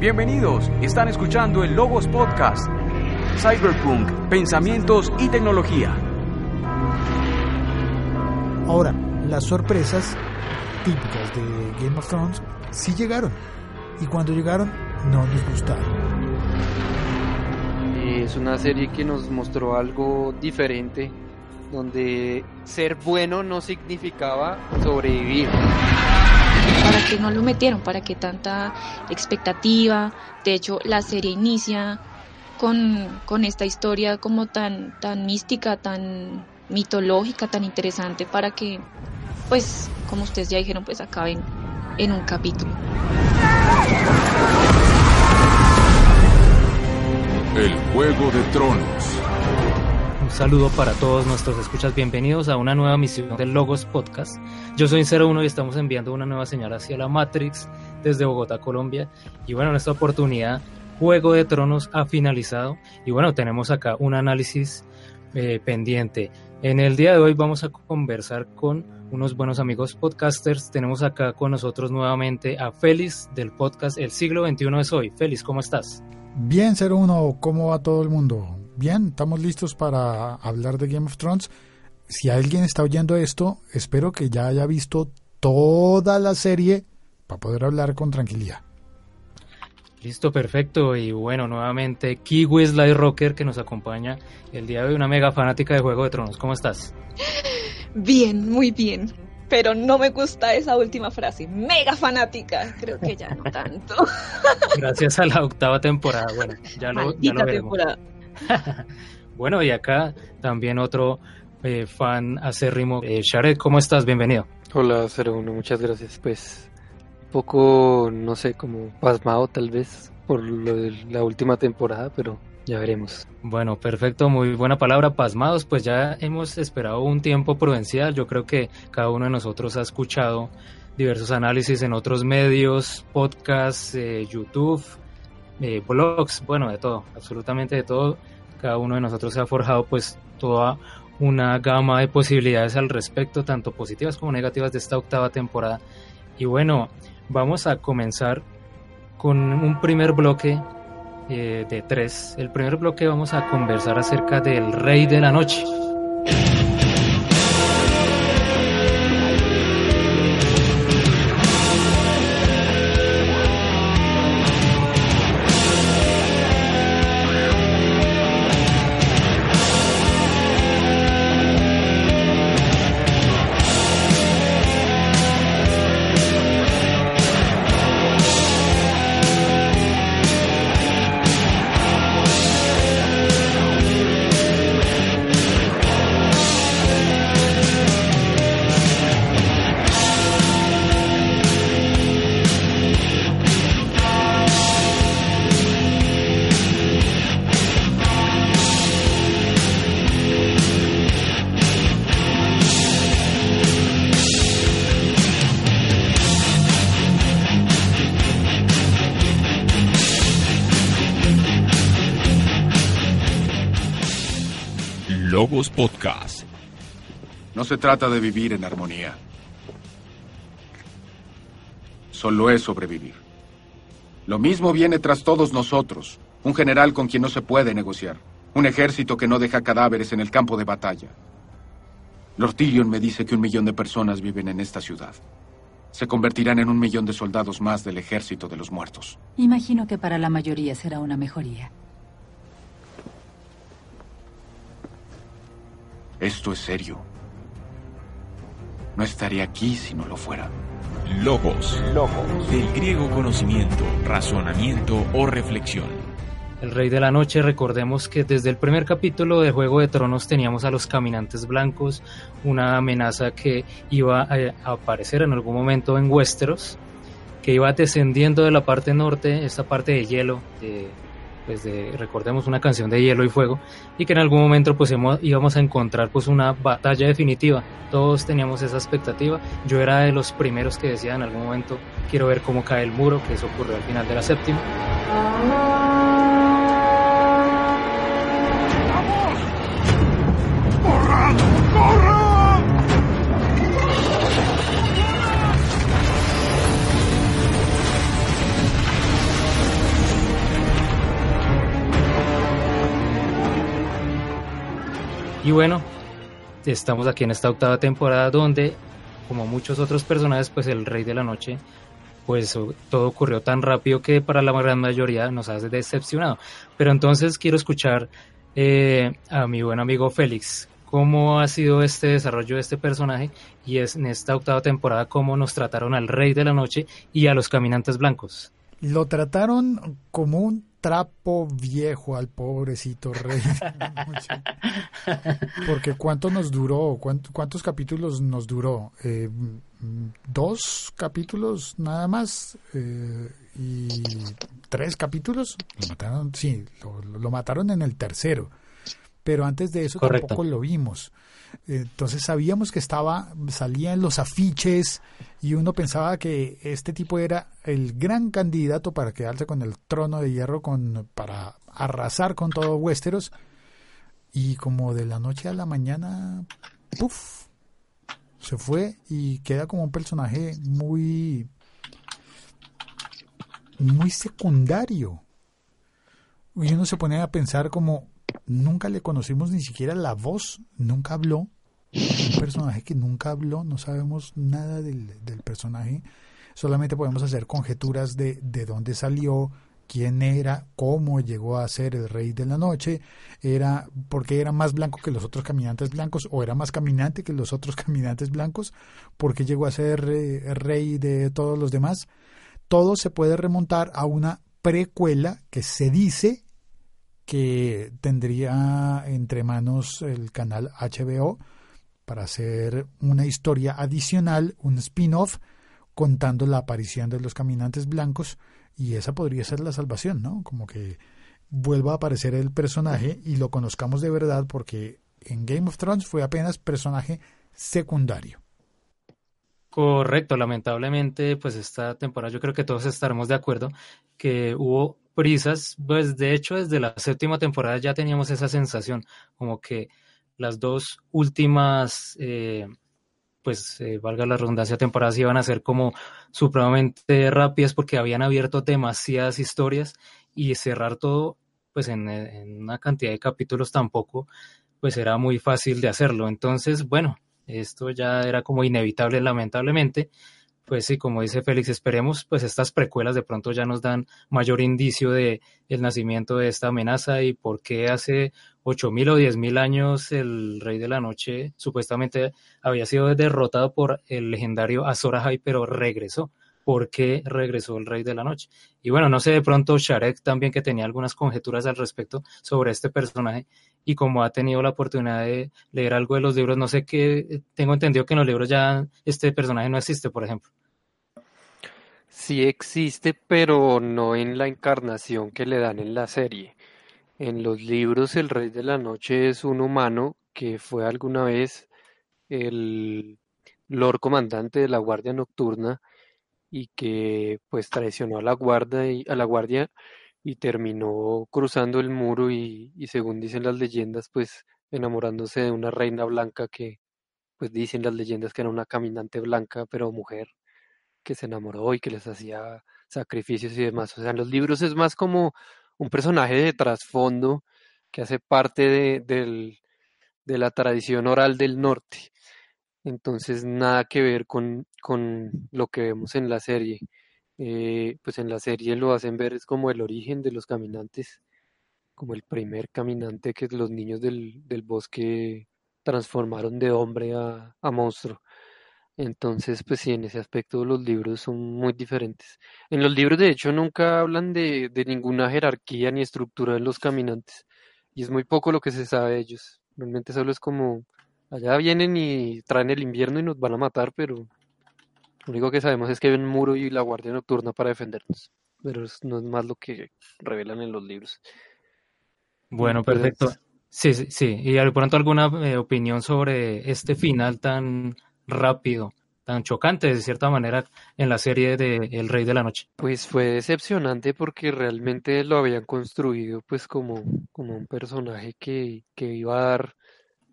Bienvenidos, están escuchando el Logos Podcast. Cyberpunk, pensamientos y tecnología. Ahora, las sorpresas típicas de Game of Thrones sí llegaron. Y cuando llegaron, no nos gustaron. Es una serie que nos mostró algo diferente, donde ser bueno no significaba sobrevivir. ¿Para qué no lo metieron? ¿Para qué tanta expectativa? De hecho, la serie inicia con, con esta historia como tan, tan mística, tan mitológica, tan interesante para que, pues, como ustedes ya dijeron, pues acaben en un capítulo. El Juego de Tronos. Saludo para todos nuestros escuchas. Bienvenidos a una nueva misión del Logos Podcast. Yo soy 01 y estamos enviando una nueva señal hacia la Matrix desde Bogotá, Colombia. Y bueno, en esta oportunidad, Juego de Tronos ha finalizado. Y bueno, tenemos acá un análisis eh, pendiente. En el día de hoy vamos a conversar con unos buenos amigos podcasters. Tenemos acá con nosotros nuevamente a Félix del podcast El siglo XXI es hoy. Félix, ¿cómo estás? Bien, 01, ¿cómo va todo el mundo? Bien, estamos listos para hablar de Game of Thrones. Si alguien está oyendo esto, espero que ya haya visto toda la serie para poder hablar con tranquilidad. Listo, perfecto. Y bueno, nuevamente Kiwi Sly Rocker que nos acompaña el día de hoy, una mega fanática de Juego de Tronos. ¿Cómo estás? Bien, muy bien. Pero no me gusta esa última frase. Mega fanática. Creo que ya no tanto. Gracias a la octava temporada. Bueno, ya lo, ya lo veremos. Temporada. bueno, y acá también otro eh, fan acérrimo. Eh, Shared, ¿cómo estás? Bienvenido. Hola, 01, muchas gracias. Pues un poco, no sé, como pasmado tal vez por lo de la última temporada, pero ya veremos. Bueno, perfecto, muy buena palabra, pasmados, pues ya hemos esperado un tiempo prudencial, yo creo que cada uno de nosotros ha escuchado diversos análisis en otros medios, podcasts, eh, YouTube, eh, blogs, bueno, de todo, absolutamente de todo. Cada uno de nosotros se ha forjado pues toda una gama de posibilidades al respecto, tanto positivas como negativas de esta octava temporada. Y bueno, vamos a comenzar con un primer bloque eh, de tres. El primer bloque vamos a conversar acerca del Rey de la Noche. Podcast. No se trata de vivir en armonía. Solo es sobrevivir. Lo mismo viene tras todos nosotros. Un general con quien no se puede negociar. Un ejército que no deja cadáveres en el campo de batalla. Lord Tyrion me dice que un millón de personas viven en esta ciudad. Se convertirán en un millón de soldados más del ejército de los muertos. Imagino que para la mayoría será una mejoría. Esto es serio. No estaría aquí si no lo fuera. Logos. Logos. Del griego conocimiento, razonamiento o reflexión. El Rey de la Noche, recordemos que desde el primer capítulo de Juego de Tronos teníamos a los caminantes blancos, una amenaza que iba a aparecer en algún momento en Westeros, que iba descendiendo de la parte norte, esta parte de hielo, de pues de, recordemos una canción de hielo y fuego y que en algún momento pues íbamos a encontrar pues una batalla definitiva. Todos teníamos esa expectativa. Yo era de los primeros que decía en algún momento quiero ver cómo cae el muro que eso ocurrió al final de la séptima Y bueno, estamos aquí en esta octava temporada donde, como muchos otros personajes, pues el Rey de la Noche, pues todo ocurrió tan rápido que para la gran mayoría nos ha decepcionado. Pero entonces quiero escuchar eh, a mi buen amigo Félix. ¿Cómo ha sido este desarrollo de este personaje? Y es en esta octava temporada cómo nos trataron al Rey de la Noche y a los Caminantes Blancos. Lo trataron como un trapo viejo al pobrecito rey. Porque ¿cuánto nos duró? ¿Cuántos capítulos nos duró? Eh, ¿Dos capítulos nada más? Eh, ¿Y tres capítulos? Lo mataron, sí, lo, mataron en el tercero. Pero antes de eso tampoco lo vimos. Entonces sabíamos que estaba, salía en los afiches y uno pensaba que este tipo era el gran candidato para quedarse con el trono de hierro con, para arrasar con todo Westeros. Y como de la noche a la mañana, ¡puf! Se fue y queda como un personaje muy muy secundario. Y uno se pone a pensar como, nunca le conocimos ni siquiera la voz, nunca habló. Un personaje que nunca habló, no sabemos nada del, personaje, solamente podemos hacer conjeturas de, de dónde salió, quién era, cómo llegó a ser el rey de la noche, era porque era más blanco que los otros caminantes blancos o era más caminante que los otros caminantes blancos, porque llegó a ser eh, rey de todos los demás. Todo se puede remontar a una precuela que se dice que tendría entre manos el canal HBO para hacer una historia adicional, un spin-off, contando la aparición de los caminantes blancos, y esa podría ser la salvación, ¿no? Como que vuelva a aparecer el personaje y lo conozcamos de verdad, porque en Game of Thrones fue apenas personaje secundario. Correcto, lamentablemente, pues esta temporada yo creo que todos estaremos de acuerdo que hubo prisas, pues de hecho desde la séptima temporada ya teníamos esa sensación, como que las dos últimas, eh, pues eh, valga la redundancia, temporadas iban a ser como supremamente rápidas porque habían abierto demasiadas historias y cerrar todo, pues en, en una cantidad de capítulos tampoco, pues era muy fácil de hacerlo. Entonces, bueno, esto ya era como inevitable, lamentablemente pues sí, como dice Félix, esperemos, pues estas precuelas de pronto ya nos dan mayor indicio de el nacimiento de esta amenaza y por qué hace ocho mil o diez mil años el Rey de la Noche supuestamente había sido derrotado por el legendario Azor Ahai, pero regresó. ¿Por qué regresó el Rey de la Noche? Y bueno, no sé, de pronto Sharek también que tenía algunas conjeturas al respecto sobre este personaje y como ha tenido la oportunidad de leer algo de los libros, no sé qué, tengo entendido que en los libros ya este personaje no existe, por ejemplo. Sí existe, pero no en la encarnación que le dan en la serie. En los libros el Rey de la Noche es un humano que fue alguna vez el Lord Comandante de la Guardia Nocturna y que pues traicionó a la guardia y, a la guardia y terminó cruzando el muro y, y según dicen las leyendas pues enamorándose de una reina blanca que pues dicen las leyendas que era una caminante blanca pero mujer que se enamoró y que les hacía sacrificios y demás. O sea, en los libros es más como un personaje de trasfondo que hace parte de, del, de la tradición oral del norte. Entonces, nada que ver con, con lo que vemos en la serie. Eh, pues en la serie lo hacen ver es como el origen de los caminantes, como el primer caminante que los niños del, del bosque transformaron de hombre a, a monstruo. Entonces, pues sí, en ese aspecto los libros son muy diferentes. En los libros, de hecho, nunca hablan de, de ninguna jerarquía ni estructura de los caminantes. Y es muy poco lo que se sabe de ellos. Realmente solo es como, allá vienen y traen el invierno y nos van a matar, pero lo único que sabemos es que hay un muro y la guardia nocturna para defendernos. Pero no es más lo que revelan en los libros. Bueno, perfecto. Sí, sí, sí. ¿Y de pronto alguna eh, opinión sobre este final tan rápido, tan chocante de cierta manera en la serie de El Rey de la Noche. Pues fue decepcionante porque realmente lo habían construido pues como, como un personaje que, que iba a dar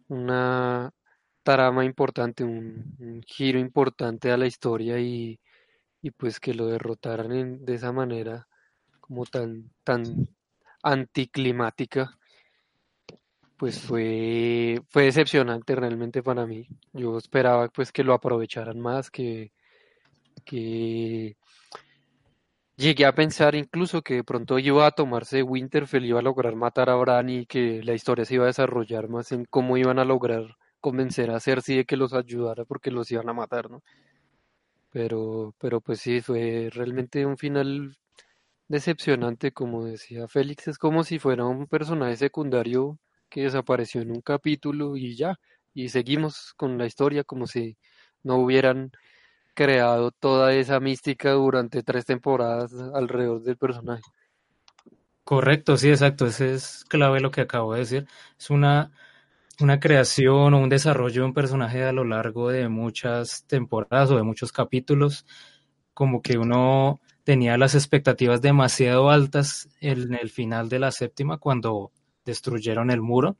una trama importante, un, giro importante a la historia y, y pues que lo derrotaran de esa manera como tan, tan anticlimática pues fue, fue decepcionante realmente para mí. Yo esperaba pues que lo aprovecharan más, que, que llegué a pensar incluso que de pronto iba a tomarse Winterfell, iba a lograr matar a Bran y que la historia se iba a desarrollar más en cómo iban a lograr convencer a Cersei de que los ayudara porque los iban a matar, ¿no? Pero, pero pues sí, fue realmente un final decepcionante, como decía Félix, es como si fuera un personaje secundario que desapareció en un capítulo y ya, y seguimos con la historia como si no hubieran creado toda esa mística durante tres temporadas alrededor del personaje. Correcto, sí, exacto, ese es clave lo que acabo de decir. Es una, una creación o un desarrollo de un personaje a lo largo de muchas temporadas o de muchos capítulos, como que uno tenía las expectativas demasiado altas en el final de la séptima cuando destruyeron el muro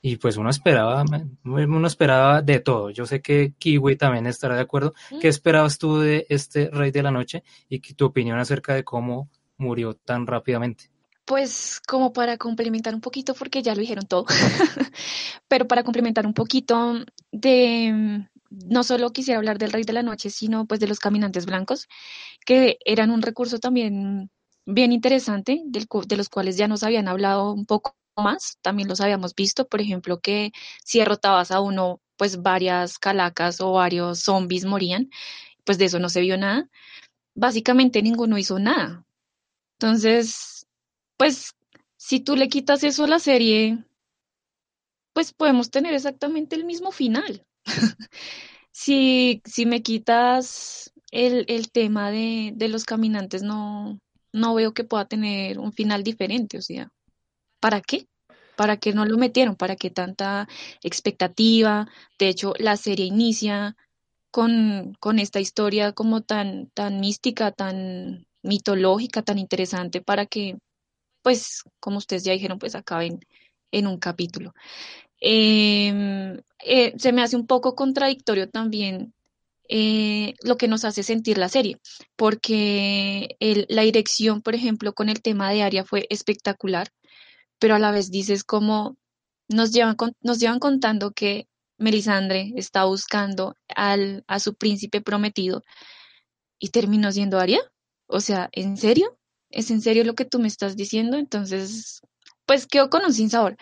y pues uno esperaba, uno esperaba de todo. Yo sé que Kiwi también estará de acuerdo. ¿Qué mm. esperabas tú de este Rey de la Noche y tu opinión acerca de cómo murió tan rápidamente? Pues como para complementar un poquito, porque ya lo dijeron todo, pero para complementar un poquito de, no solo quisiera hablar del Rey de la Noche, sino pues de los caminantes blancos, que eran un recurso también bien interesante, del, de los cuales ya nos habían hablado un poco más, también los habíamos visto, por ejemplo, que si derrotabas a uno, pues varias calacas o varios zombies morían, pues de eso no se vio nada. Básicamente ninguno hizo nada. Entonces, pues si tú le quitas eso a la serie, pues podemos tener exactamente el mismo final. si, si me quitas el, el tema de, de, los caminantes, no, no veo que pueda tener un final diferente. O sea, ¿para qué? ¿Para qué no lo metieron? ¿Para qué tanta expectativa? De hecho, la serie inicia con, con esta historia como tan, tan mística, tan mitológica, tan interesante para que, pues, como ustedes ya dijeron, pues acaben en un capítulo. Em, eh, se me hace un poco contradictorio también eh, lo que nos hace sentir la serie, porque la dirección, por ejemplo, con el tema de Aria fue espectacular, pero a la vez dices como nos llevan, nos llevan contando que Melisandre está buscando al, a su príncipe prometido y terminó siendo Aria. O sea, ¿en serio? ¿Es en serio lo que tú me estás diciendo? Entonces, pues quedó con un sinsabor,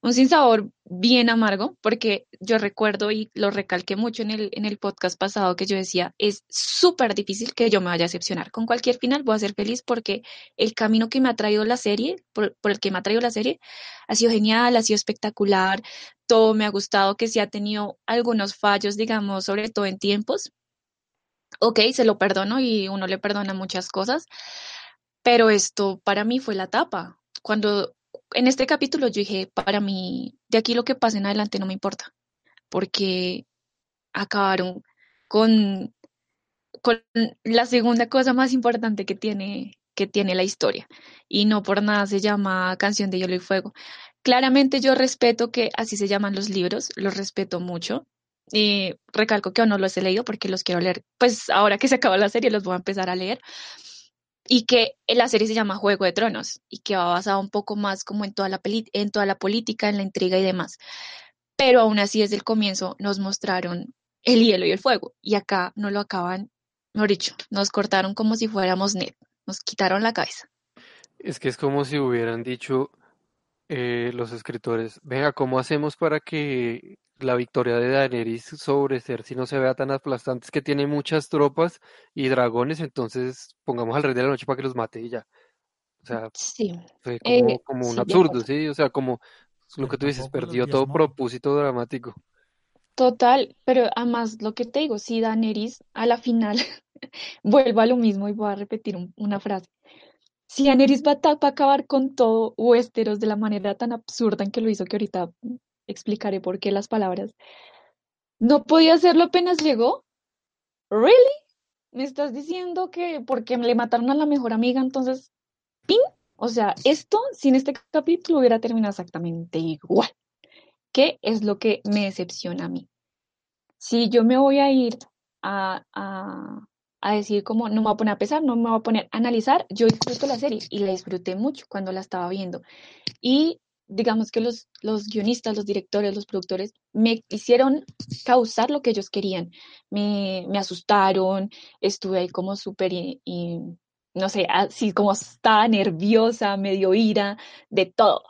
un sinsabor bien amargo, porque yo recuerdo y lo recalqué mucho en el, en el podcast pasado que yo decía, es súper difícil que yo me vaya a decepcionar. Con cualquier final voy a ser feliz porque el camino que me ha traído la serie, por, el que me ha traído la serie, ha sido genial, ha sido espectacular, todo me ha gustado, que sí ha tenido algunos fallos, digamos, sobre todo en tiempos. Ok, se lo perdono y uno le perdona muchas cosas, pero esto para mí fue la tapa. Cuando en este capítulo yo dije, para mí, de aquí lo que pase en adelante no me importa, porque acabaron con, la segunda cosa más importante que tiene, que tiene la historia, y no por nada se llama Canción de Hielo y Fuego. Claramente yo respeto que así se llaman los libros, los respeto mucho, y recalco que aún no los he leído porque los quiero leer, pues ahora que se acaba la serie los voy a empezar a leer, y que la serie se llama Juego de Tronos y que va basada un poco más como en toda la, en toda la política, en la intriga y demás. Pero aún así desde el comienzo nos mostraron el hielo y el fuego y acá no lo acaban, mejor dicho, nos cortaron como si fuéramos net, nos quitaron la cabeza. Es que es como si hubieran dicho eh, los escritores, venga, ¿cómo hacemos para que la victoria de Daenerys sobre Cersei no se vea tan aplastante, es que tiene muchas tropas y dragones, entonces pongamos al rey de la noche para que los mate y ya. O sea, fue como, como un absurdo, ¿sí? O sea, como lo que tú dices, perdió todo propósito dramático. Total, pero además lo que te digo, si Daenerys a la final vuelvo a lo mismo y voy a repetir una frase. Si Daenerys va a, acabar con todo Westeros de la manera tan absurda en que lo hizo, que ahorita explicaré por qué las palabras. ¿No podía hacerlo apenas llegó? ¿Really? ¿Me estás diciendo que porque le mataron a la mejor amiga, entonces, ¡ping! O sea, esto sin este capítulo hubiera terminado exactamente igual. ¿Qué es lo que me decepciona a mí? Si yo me voy a ir a, a, a decir como no me voy a poner a pesar, no me voy a poner a analizar, yo disfruto la serie y la disfruté mucho cuando la estaba viendo. Y digamos que los, los guionistas, los directores, los productores me hicieron causar lo que ellos querían. Me, me asustaron, estuve ahí como súper, no sé, así como estaba nerviosa, medio ira, de todo.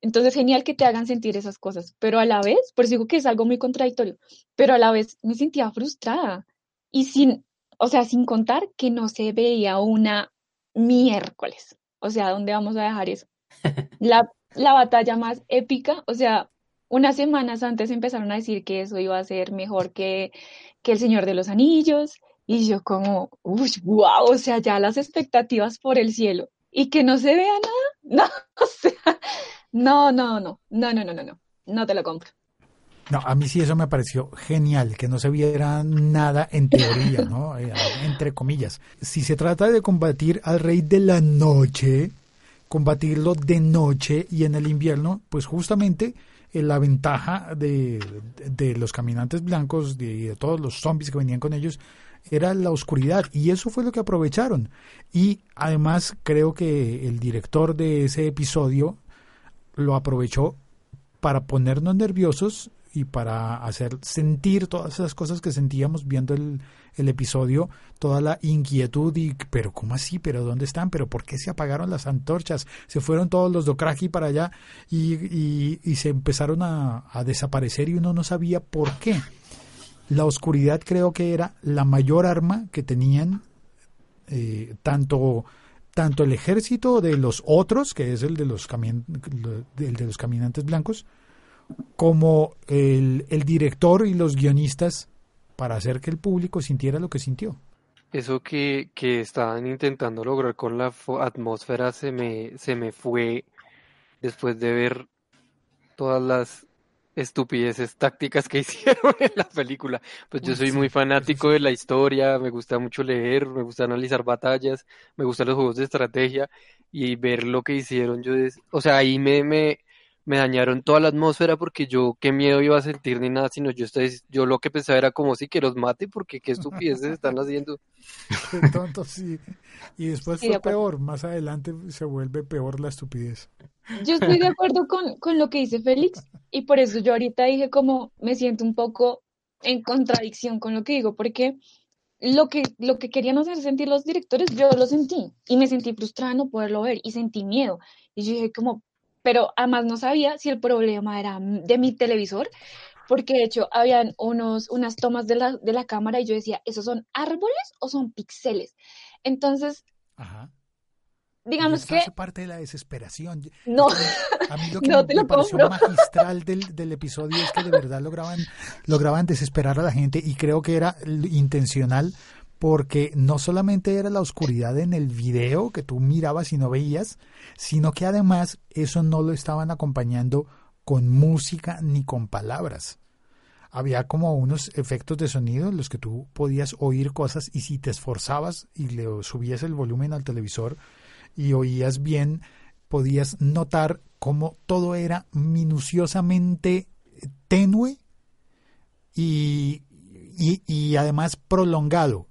Entonces, genial que te hagan sentir esas cosas, pero a la vez, por eso digo que es algo muy contradictorio, pero a la vez me sentía frustrada y sin, o sea, sin contar que no se veía una miércoles. O sea, ¿dónde vamos a dejar eso? La, la batalla más épica, o sea, unas semanas antes empezaron a decir que eso iba a ser mejor que, que El Señor de los Anillos, y yo como, uy, wow, o sea, ya las expectativas por el cielo, y que no se vea nada, no, o sea, no, no, no, no, no, no, no, no, no te lo compro. No, a mí sí eso me pareció genial, que no se viera nada en teoría, ¿no? Eh, entre comillas. Si se trata de combatir al rey de la noche, combatirlo de noche y en el invierno, pues justamente eh, la ventaja de, de, los caminantes blancos, de, de todos los zombies que venían con ellos, era la oscuridad y eso fue lo que aprovecharon. Y además creo que el director de ese episodio lo aprovechó para ponernos nerviosos y para hacer sentir todas esas cosas que sentíamos viendo el, el, episodio, toda la inquietud y, pero ¿cómo así? ¿Pero dónde están? ¿Pero por qué se apagaron las antorchas? Se fueron todos los Dokraki para allá y, y, se empezaron a, a, desaparecer y uno no sabía por qué. La oscuridad creo que era la mayor arma que tenían eh, tanto tanto el ejército de los otros, que es el de los, el de los caminantes blancos, como el, el director y los guionistas para hacer que el público sintiera lo que sintió. Eso que, que estaban intentando lograr con la atmósfera se me, se me fue después de ver todas las estupideces tácticas que hicieron en la película. Pues yo soy muy fanático de la historia, me gusta mucho leer, me gusta analizar batallas, me gustan los juegos de estrategia y ver lo que hicieron yo, o sea, ahí me, me, me dañaron toda la atmósfera porque yo qué miedo iba a sentir ni nada, sino yo estoy, yo lo que pensaba era como si que los mate porque qué estupideces están haciendo. Qué tonto, sí. Y después sí, fue peor, más adelante se vuelve peor la estupidez. Yo estoy de acuerdo con, con lo que dice Félix y por eso yo ahorita dije como me siento un poco en contradicción con lo que digo, porque lo que, lo que querían hacer sentir los directores, yo lo sentí y me sentí frustrada no poderlo ver y sentí miedo. Y yo dije como, pero además no sabía si el problema era de mi televisor, porque de hecho habían unos, unas tomas de la, de la cámara y yo decía, ¿esos son árboles o son píxeles? Entonces, Ajá. digamos que... hace parte de la desesperación. No, a mí lo que no me, te lo me pareció magistral del, del episodio es que de verdad lograban, lograban desesperar a la gente y creo que era intencional porque no solamente era la oscuridad en el video que tú mirabas y no veías, sino que además eso no lo estaban acompañando con música ni con palabras. Había como unos efectos de sonido en los que tú podías oír cosas y si te esforzabas y le subías el volumen al televisor y oías bien, podías notar cómo todo era minuciosamente tenue y, y, y, además prolongado.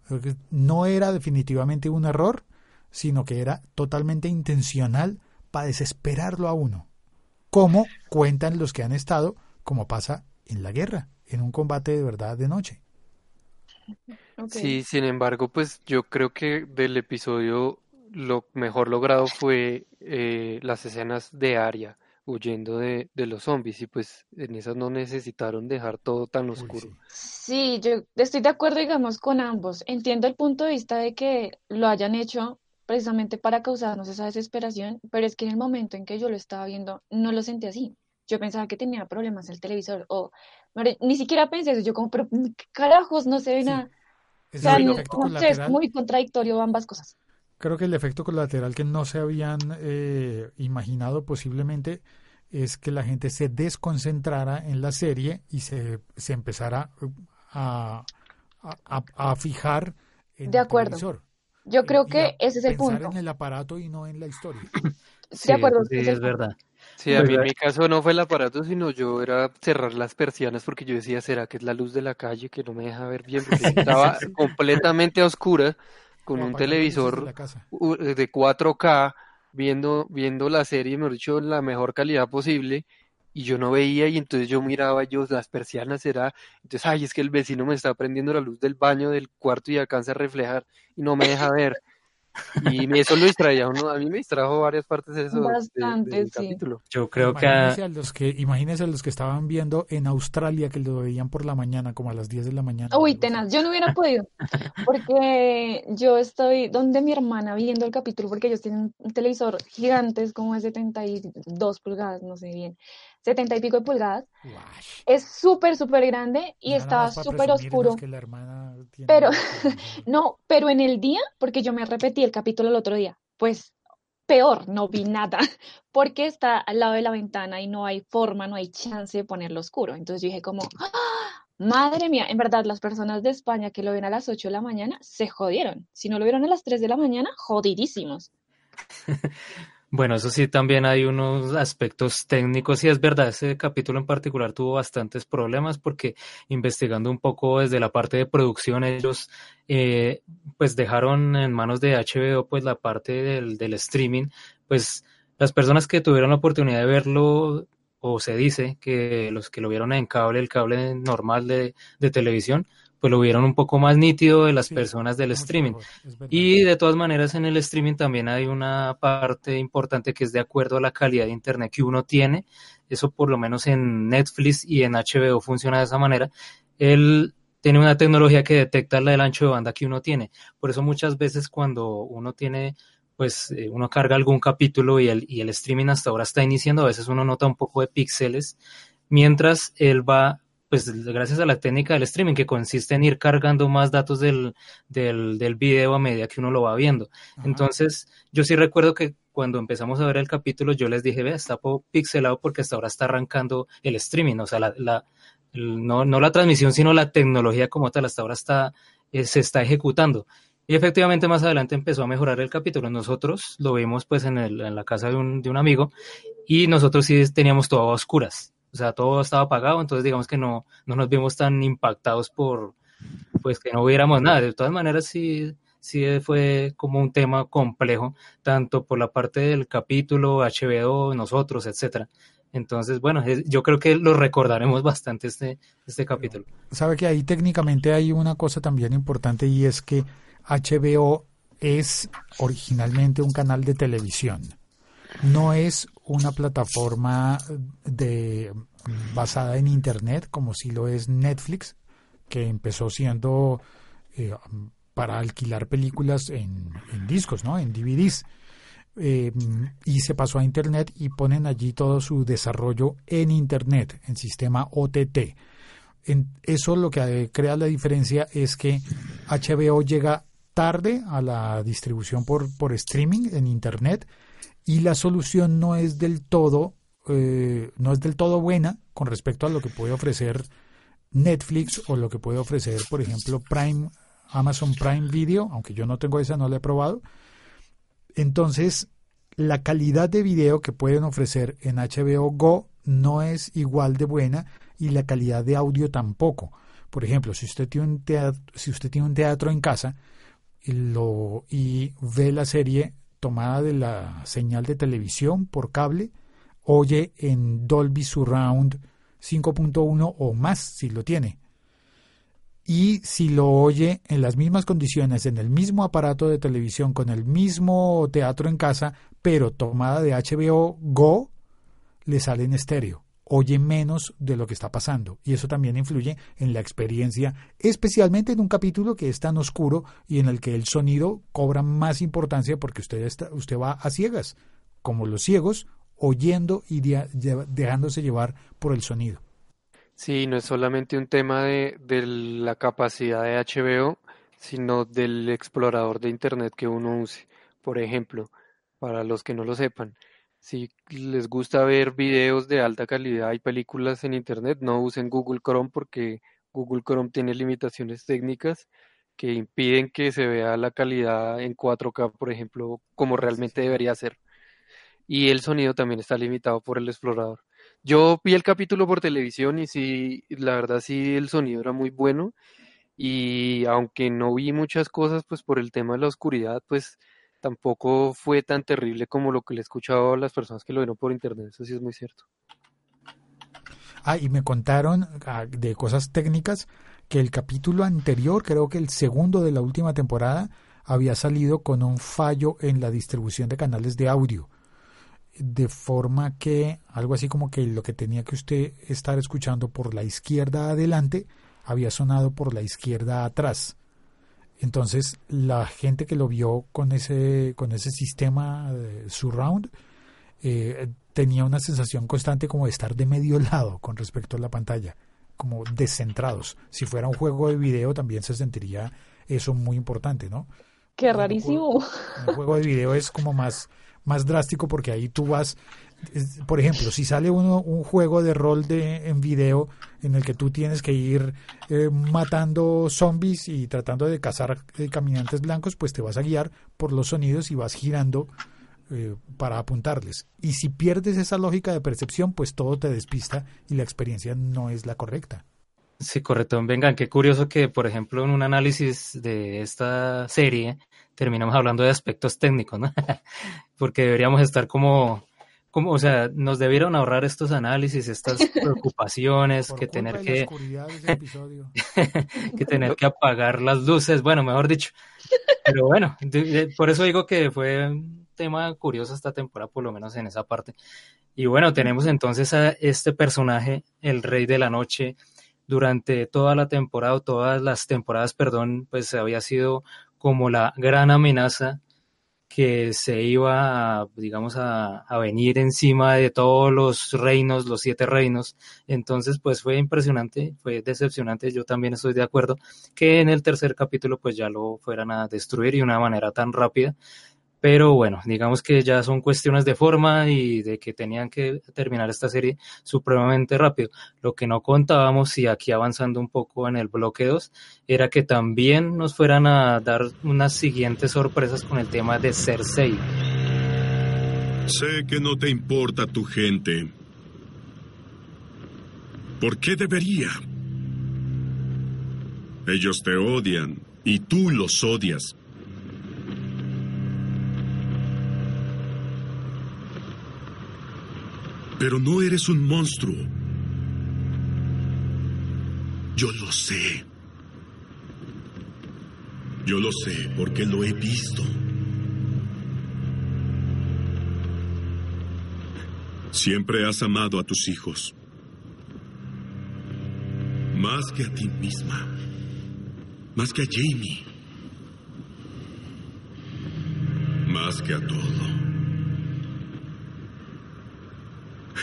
No era definitivamente un error, sino que era totalmente intencional para desesperarlo a uno. Como cuentan los que han estado, como pasa en la guerra, en un combate de verdad de noche. Okay. Sí, sin embargo, pues yo creo que del episodio lo mejor logrado fue eh, las escenas de Aria huyendo de, de, los zombies y pues en esas no necesitaron dejar todo tan oscuro. Sí. yo estoy de acuerdo, digamos, con ambos. Entiendo el punto de vista de que lo hayan hecho precisamente para causarnos esa desesperación, pero es que en el momento en que yo lo estaba viendo no lo sentí así. Yo pensaba que tenía problemas el televisor o ni siquiera pensé eso, yo como, pero ¿qué carajos, no se ve sí. nada. Es, o sea, no, no sé, es muy contradictorio ambas cosas. Creo que el efecto colateral que no se habían eh, imaginado posiblemente es que la gente se desconcentrara en la serie y se, se empezara a, a, a, fijar en de acuerdo. el televisor. Yo creo que ese es el pensar punto. en el aparato y no en la historia. Sí, de acuerdo. Sí, es, es verdad. Sí, a mí en mi caso no fue el aparato, sino yo era cerrar las persianas porque yo decía, ¿será que es la luz de la calle que no me deja ver bien? Porque estaba completamente a oscura con un televisor de, de 4K viendo, viendo la serie, mejor dicho, en la mejor calidad posible, y yo no veía, y entonces yo miraba yo las persianas, era, entonces, ay, es que el vecino me está prendiendo la luz del baño del cuarto y alcanza a reflejar y no me deja ver. Y eso lo distraía uno, a mí me distrajo varias partes de eso Bastante, del sí. capítulo. Yo creo que Imagínense a- a los que, imagínense a los que estaban viendo en Australia que lo veían por la mañana, como a las 10 de la mañana. Uy, tenaz, yo no hubiera podido, porque yo estoy donde mi hermana viendo el capítulo, porque ellos tienen un televisor gigante, es como de 72 pulgadas, no sé bien, 70 y pico de pulgadas, es súper, súper grande y nada estaba súper oscuro. que la hermana tiene- Pero- No, pero en el día, porque yo me repetí el capítulo el otro día, pues peor, no vi nada, porque está al lado de la ventana y no hay forma, no hay chance de ponerlo oscuro. Entonces yo dije como, ¡Ah! madre mía, en verdad las personas de España que lo ven a las 8 de la mañana se jodieron. Si no lo vieron a las 3 de la mañana, jodidísimos. Bueno, eso sí, también hay unos aspectos técnicos y es verdad, ese capítulo en particular tuvo bastantes problemas porque investigando un poco desde la parte de producción, ellos eh, pues dejaron en manos de HBO pues la parte del, del streaming, pues las personas que tuvieron la oportunidad de verlo o se dice que los que lo vieron en cable, el cable normal de, de televisión, pues lo vieron un poco más nítido de las Sí, personas del streaming. mejor. Y de todas maneras en el streaming también hay una parte importante que es de acuerdo a la calidad de internet que uno tiene. Eso por lo menos en Netflix y en HBO funciona de esa manera. Él tiene una tecnología que detecta el ancho de banda que uno tiene. Por eso muchas veces cuando uno tiene, pues eh, uno carga algún capítulo y el, y el streaming hasta ahora está iniciando, a veces uno nota un poco de píxeles, mientras él va pues gracias a la técnica del streaming que consiste en ir cargando más datos del, del, del video a medida que uno lo va viendo. Ajá. Entonces, yo sí recuerdo que cuando empezamos a ver el capítulo, yo les dije, ve, está pixelado porque hasta ahora está arrancando el streaming, o sea, la, la, no, no la transmisión, sino la tecnología como tal, hasta ahora está, eh, se está ejecutando. Y efectivamente más adelante empezó a mejorar el capítulo. Nosotros lo vimos pues en, el, en la casa de un, de un amigo y nosotros sí teníamos todo a oscuras. O sea, todo estaba apagado, entonces digamos que no, no nos vimos tan impactados por, pues que no hubiéramos nada. De todas maneras, sí, sí fue como un tema complejo, tanto por la parte del capítulo, HBO, nosotros, etcétera. Entonces, bueno, yo creo que lo recordaremos bastante este, este capítulo. Sabe que ahí técnicamente hay una cosa también importante y es que HBO es originalmente un canal de televisión. No es una plataforma de basada en internet como si lo es Netflix, que empezó siendo eh, para alquilar películas en, discos, ¿no? En DVDs. Eh, y se pasó a internet y ponen allí todo su desarrollo en internet, en sistema OTT. En eso lo que crea la diferencia es que HBO llega tarde a la distribución por, por streaming en internet y la solución no es del todo eh, no es del todo buena con respecto a lo que puede ofrecer Netflix o lo que puede ofrecer por ejemplo Prime Amazon Prime Video aunque yo no tengo esa no la he probado entonces la calidad de video que pueden ofrecer en HBO Go no es igual de buena y la calidad de audio tampoco. Por ejemplo, si usted tiene un teatro, si usted tiene un teatro en casa y, lo, y ve la serie tomada de la señal de televisión por cable, oye en Dolby Surround 5.1 o más si lo tiene. Y si lo oye en las mismas condiciones, en el mismo aparato de televisión, con el mismo teatro en casa, pero tomada de HBO Go, le sale en estéreo oye menos de lo que está pasando y eso también influye en la experiencia, especialmente en un capítulo que es tan oscuro y en el que el sonido cobra más importancia porque usted está, usted va a ciegas, como los ciegos, oyendo y de, de, dejándose llevar por el sonido. Sí, no es solamente un tema de, de la capacidad de HBO, sino del explorador de Internet que uno use. Por ejemplo, para los que no lo sepan, si les gusta ver videos de alta calidad y películas en internet, no usen Google Chrome porque Google Chrome tiene limitaciones técnicas que impiden que se vea la calidad en 4K, por ejemplo, como realmente debería ser. Y el sonido también está limitado por el explorador. Yo vi el capítulo por televisión y sí, la verdad sí, el sonido era muy bueno. Y aunque no vi muchas cosas, pues por el tema de la oscuridad, pues tampoco fue tan terrible como lo que le he escuchado a las personas que lo vieron por internet, eso sí es muy cierto. Ah, y me contaron ah, de cosas técnicas que el capítulo anterior, creo que el segundo de la última temporada, había salido con un fallo en la distribución de canales de audio. De forma que, algo así como que lo que tenía que usted estar escuchando por la izquierda adelante, había sonado por la izquierda atrás. Entonces, la gente que lo vio con ese, con ese sistema surround eh, tenía una sensación constante como de estar de medio lado con respecto a la pantalla, como descentrados. Si fuera un juego de video, también se sentiría eso muy importante, ¿no? Qué rarísimo. Un juego de video es como más, más drástico porque ahí tú vas, por ejemplo, si sale uno, un juego de rol de, en video en el que tú tienes que ir eh, matando zombies y tratando de cazar eh, caminantes blancos, pues te vas a guiar por los sonidos y vas girando eh, para apuntarles. Y si pierdes esa lógica de percepción, pues todo te despista y la experiencia no es la correcta. Sí, correcto. Vengan, qué curioso que, por ejemplo, en un análisis de esta serie terminamos hablando de aspectos técnicos, ¿no? Porque deberíamos estar como, como, o sea, nos debieron ahorrar estos análisis, estas preocupaciones, que tener que, que tener que apagar las luces, bueno, mejor dicho. Pero bueno, por eso digo que fue un tema curioso esta temporada, por lo menos en esa parte. Y bueno, tenemos entonces a este personaje, el Rey de la Noche, durante toda la temporada, o todas las temporadas, perdón, pues había sido como la gran amenaza que se iba, a, digamos, a, a, venir encima de todos los reinos, los siete reinos. Entonces, pues fue impresionante, fue decepcionante. Yo también estoy de acuerdo que en el tercer capítulo, pues ya lo fueran a destruir y de una manera tan rápida. Pero bueno, digamos que ya son cuestiones de forma y de que tenían que terminar esta serie supremamente rápido. Lo que no contábamos, y aquí avanzando un poco en el bloque 2, era que también nos fueran a dar unas siguientes sorpresas con el tema de Cersei. Sé que no te importa tu gente. ¿Por qué debería? Ellos te odian y tú los odias. Pero no eres un monstruo. Yo lo sé. Yo lo sé porque lo he visto. Siempre has amado a tus hijos. Más que a ti misma. Más que a Jamie. Más que a todo.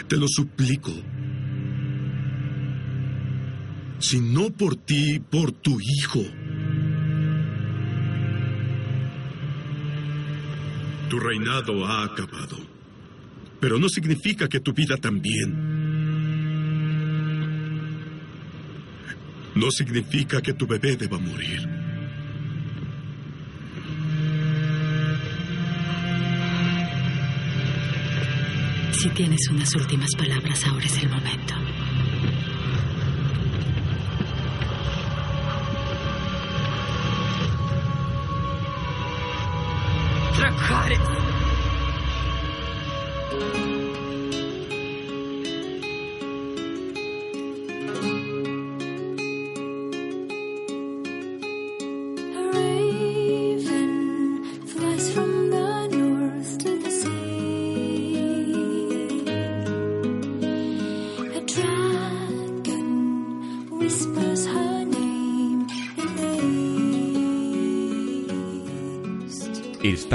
Te lo suplico. Si no por ti, por tu hijo. Tu reinado ha acabado. Pero no significa que tu vida también. No significa que tu bebé deba morir. Si tienes unas últimas palabras, ahora es el momento.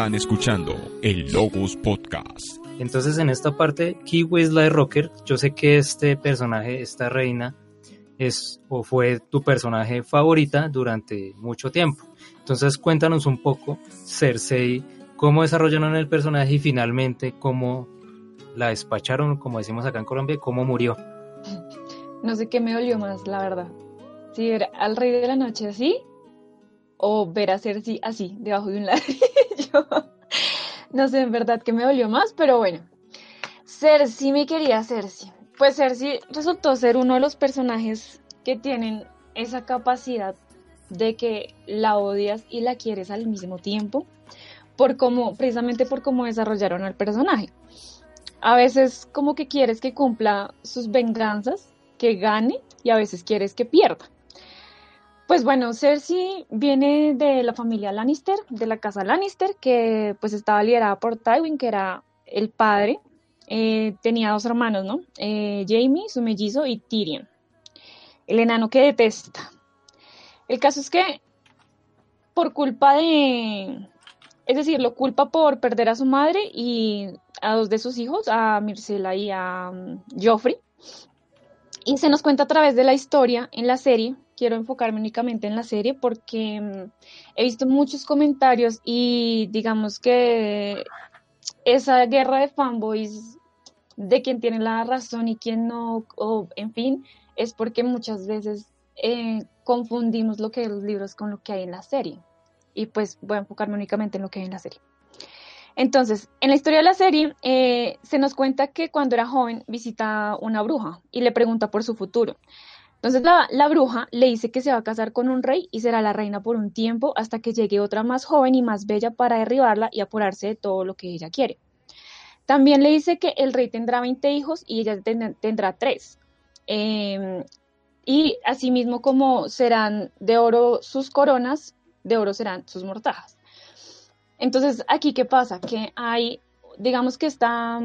Están escuchando el Logos Podcast. Entonces en esta parte, Kiwi es la de Rocker. Yo sé que este personaje, esta reina, es o fue tu personaje favorita durante mucho tiempo. Entonces cuéntanos un poco, Cersei, cómo desarrollaron el personaje y finalmente cómo la despacharon, como decimos acá en Colombia, cómo murió. No sé qué me dolió más, la verdad. Si era al rey de la noche así, o ver a Cersei así, debajo de un ladrillo. no sé en verdad qué me dolió más, pero bueno. Cersei me quería Cersei. Pues Cersei resultó ser uno de los personajes que tienen esa capacidad de que la odias y la quieres al mismo tiempo, por cómo, precisamente por cómo desarrollaron al personaje. A veces como que quieres que cumpla sus venganzas, que gane, y a veces quieres que pierda. Pues bueno, Cersei viene de la familia Lannister, de la casa Lannister, que pues estaba liderada por Tywin, que era el padre. Eh, tenía dos hermanos, ¿no? Eh, Jamie, su mellizo, y Tyrion, el enano que detesta. El caso es que por culpa de, es decir, lo culpa por perder a su madre y a dos de sus hijos, a Myrcella y a um, Joffrey. Y se nos cuenta a través de la historia en la serie. Quiero enfocarme únicamente en la serie porque um, he visto muchos comentarios y digamos que esa guerra de fanboys de quién tiene la razón y quién no, o en fin, es porque muchas veces eh, confundimos lo que hay en los libros con lo que hay en la serie y pues voy a enfocarme únicamente en lo que hay en la serie. Entonces, en la historia de la serie eh, se nos cuenta que cuando era joven visita una bruja y le pregunta por su futuro. Entonces la, la, bruja le dice que se va a casar con un rey y será la reina por un tiempo hasta que llegue otra más joven y más bella para derribarla y apurarse de todo lo que ella quiere. También le dice que el rey tendrá 20 hijos y ella tendrá 3. Eh, y asimismo como serán de oro sus coronas, de oro serán sus mortajas. Entonces, aquí, ¿qué pasa? Que hay, digamos que esta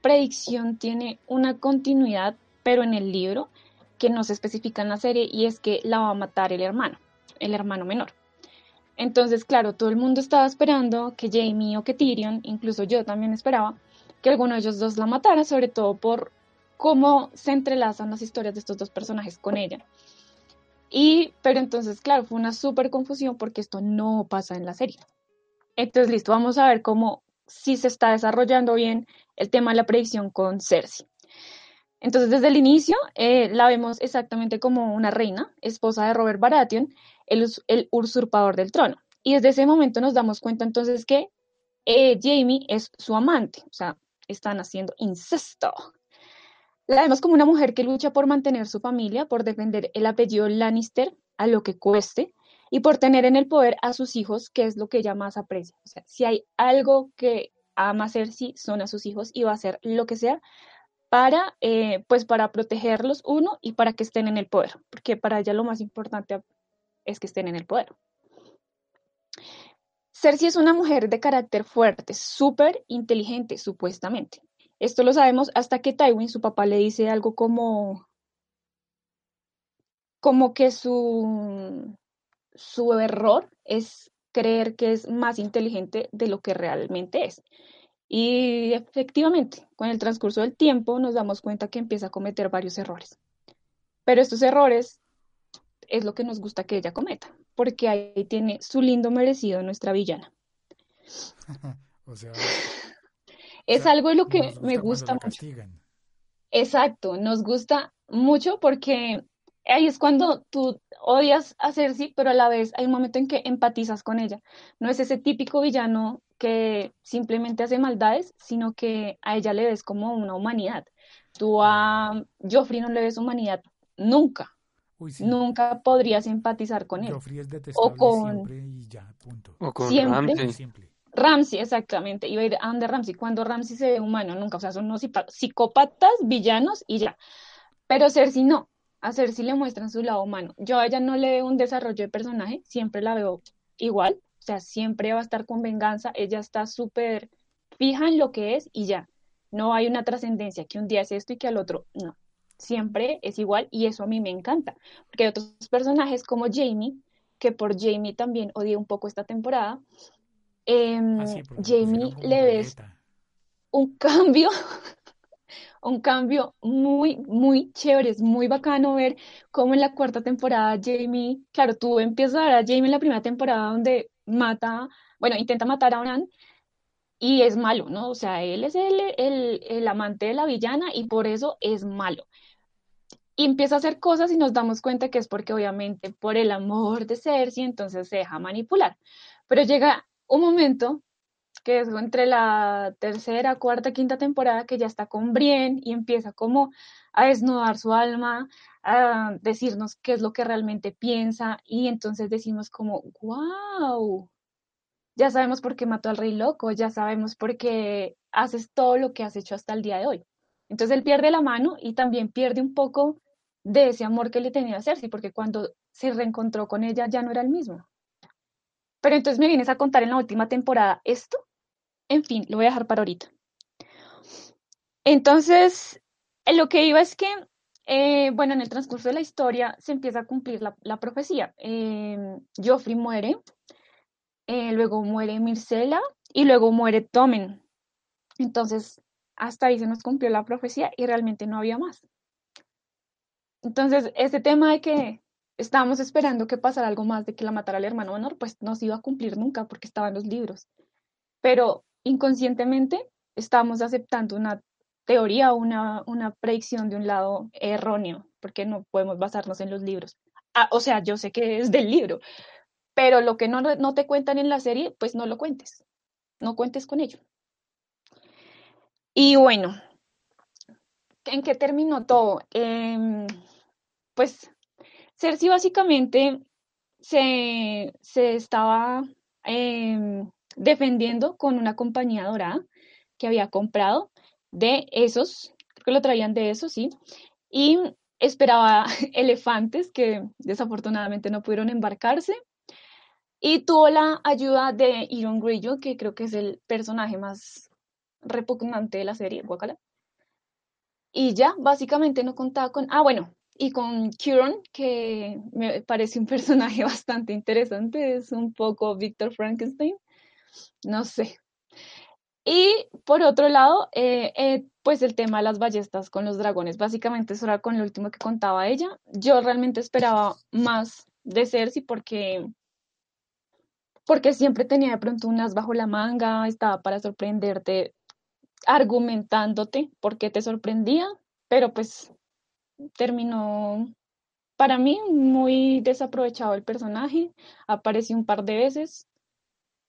predicción tiene una continuidad, pero en el libro, que no se especifica en la serie, y es que la va a matar el hermano, el hermano menor. Entonces, claro, todo el mundo estaba esperando que Jamie o que Tyrion, incluso yo también esperaba, que alguno de ellos dos la matara, sobre todo por cómo se entrelazan las historias de estos dos personajes con ella. Y, pero entonces, claro, fue una súper confusión porque esto no pasa en la serie. Entonces, listo, vamos a ver cómo si se está desarrollando bien el tema de la predicción con Cersei. Entonces, desde el inicio, eh, la vemos exactamente como una reina, esposa de Robert Baratheon, el, usurpador del trono. Y desde ese momento nos damos cuenta entonces que eh, Jamie es su amante, o sea, están haciendo incesto. La vemos como una mujer que lucha por mantener su familia, por defender el apellido Lannister a lo que cueste y por tener en el poder a sus hijos, que es lo que ella más aprecia. O sea, si hay algo que ama Cersei, son a sus hijos y va a hacer lo que sea para, eh, pues para protegerlos, uno, y para que estén en el poder, porque para ella lo más importante es que estén en el poder. Cersei es una mujer de carácter fuerte, súper inteligente, supuestamente. Esto lo sabemos hasta que Tywin, su papá, le dice algo como, como que su, su error es creer que es más inteligente de lo que realmente es. Y efectivamente, con el transcurso del tiempo nos damos cuenta que empieza a cometer varios errores. Pero estos errores es lo que nos gusta que ella cometa, porque ahí tiene su lindo merecido nuestra villana. o sea, es algo de lo que me gusta mucho. Exacto, nos gusta mucho porque ahí es cuando tú odias a Cersei, pero a la vez hay un momento en que empatizas con ella. No es ese típico villano que simplemente hace maldades, sino que a ella le ves como una humanidad. Tú a Joffrey no le ves humanidad nunca. Nunca podrías empatizar con él. Joffrey es detestable o con... siempre y ya, punto. O con siempre. Ramsey, exactamente, iba a ir a donde Ramsey, cuando Ramsey se ve humano, nunca, o sea, son unos psicópatas, villanos y ya. Pero Cersei no, a Cersei le muestran su lado humano. Yo a ella no le veo un desarrollo de personaje, siempre la veo igual, o sea, siempre va a estar con venganza, ella está súper fija en lo que es y ya. No hay una trascendencia, que un día es esto y que al otro no. Siempre es igual y eso a mí me encanta, porque hay otros personajes como Jamie, que por Jamie también odié un poco esta temporada, Em, ah, Jamie le ves un cambio, un cambio muy, muy chévere, es muy bacano ver cómo en la cuarta temporada Jamie, claro, tú empiezas a ver a Jamie en la primera temporada donde mata, bueno, intenta matar a Onan y es malo, ¿no? O sea, él es el, el, el amante de la villana y por eso es malo. Y empieza a hacer cosas y nos damos cuenta que es porque obviamente por el amor de Cersei entonces se deja manipular. Pero llega un momento que es entre la tercera, cuarta, quinta temporada que ya está con Brienne y empieza como a desnudar su alma, a decirnos qué es lo que realmente piensa y entonces decimos como, wow, ya sabemos por qué mató al rey loco, ya sabemos por qué haces todo lo que has hecho hasta el día de hoy. Entonces él pierde la mano y también pierde un poco de ese amor que le tenía a Cersei, porque cuando se reencontró con ella ya no era el mismo. Pero entonces me vienes a contar en la última temporada esto. En fin, lo voy a dejar para ahorita. Entonces, lo que iba es que, eh, bueno, en el transcurso de la historia se empieza a cumplir la, profecía. Eh, Joffrey muere, eh, luego muere Mircela y luego muere Tomen. Entonces, hasta ahí se nos cumplió la profecía y realmente no había más. Entonces, este tema de que estábamos esperando que pasara algo más, de que la matara el hermano menor, pues no se iba a cumplir nunca porque estaban los libros. Pero inconscientemente estábamos aceptando una teoría o una, una predicción de un lado erróneo, porque no podemos basarnos en los libros. Ah, o sea, yo sé que es del libro, pero lo que no, no te cuentan en la serie, pues no lo cuentes, no cuentes con ello. Y bueno, ¿en qué terminó todo? Em, pues Cersei básicamente se, estaba em, defendiendo con una compañía dorada que había comprado de esos, creo que lo traían de esos, sí, y esperaba elefantes que desafortunadamente no pudieron embarcarse. Y tuvo la ayuda de Iron Greyjoy, que creo que es el personaje más repugnante de la serie, Guacala. Y ya, básicamente no contaba con. Ah, bueno, y con Kieran, que me parece un personaje bastante interesante, es un poco Victor Frankenstein, no sé. Y por otro lado, eh, eh, pues el tema de las ballestas con los dragones, básicamente eso era con lo último que contaba ella. Yo realmente esperaba más de Cersei porque, porque siempre tenía de pronto unas bajo la manga, estaba para sorprenderte, argumentándote por qué te sorprendía, pero pues terminó para mí muy desaprovechado el personaje, apareció un par de veces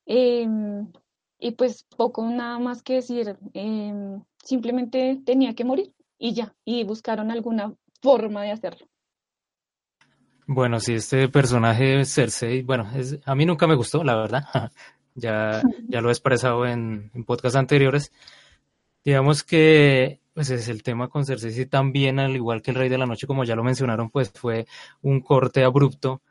em, y pues poco nada más que decir, em, simplemente tenía que morir y ya, y buscaron alguna forma de hacerlo. Bueno, sí, este personaje Cersei, bueno, es, a mí nunca me gustó, la verdad. ya, ya lo he expresado en, en podcasts anteriores. Digamos que pues es el tema con Cersei también, al igual que el Rey de la Noche, como ya lo mencionaron, pues fue un corte abrupto.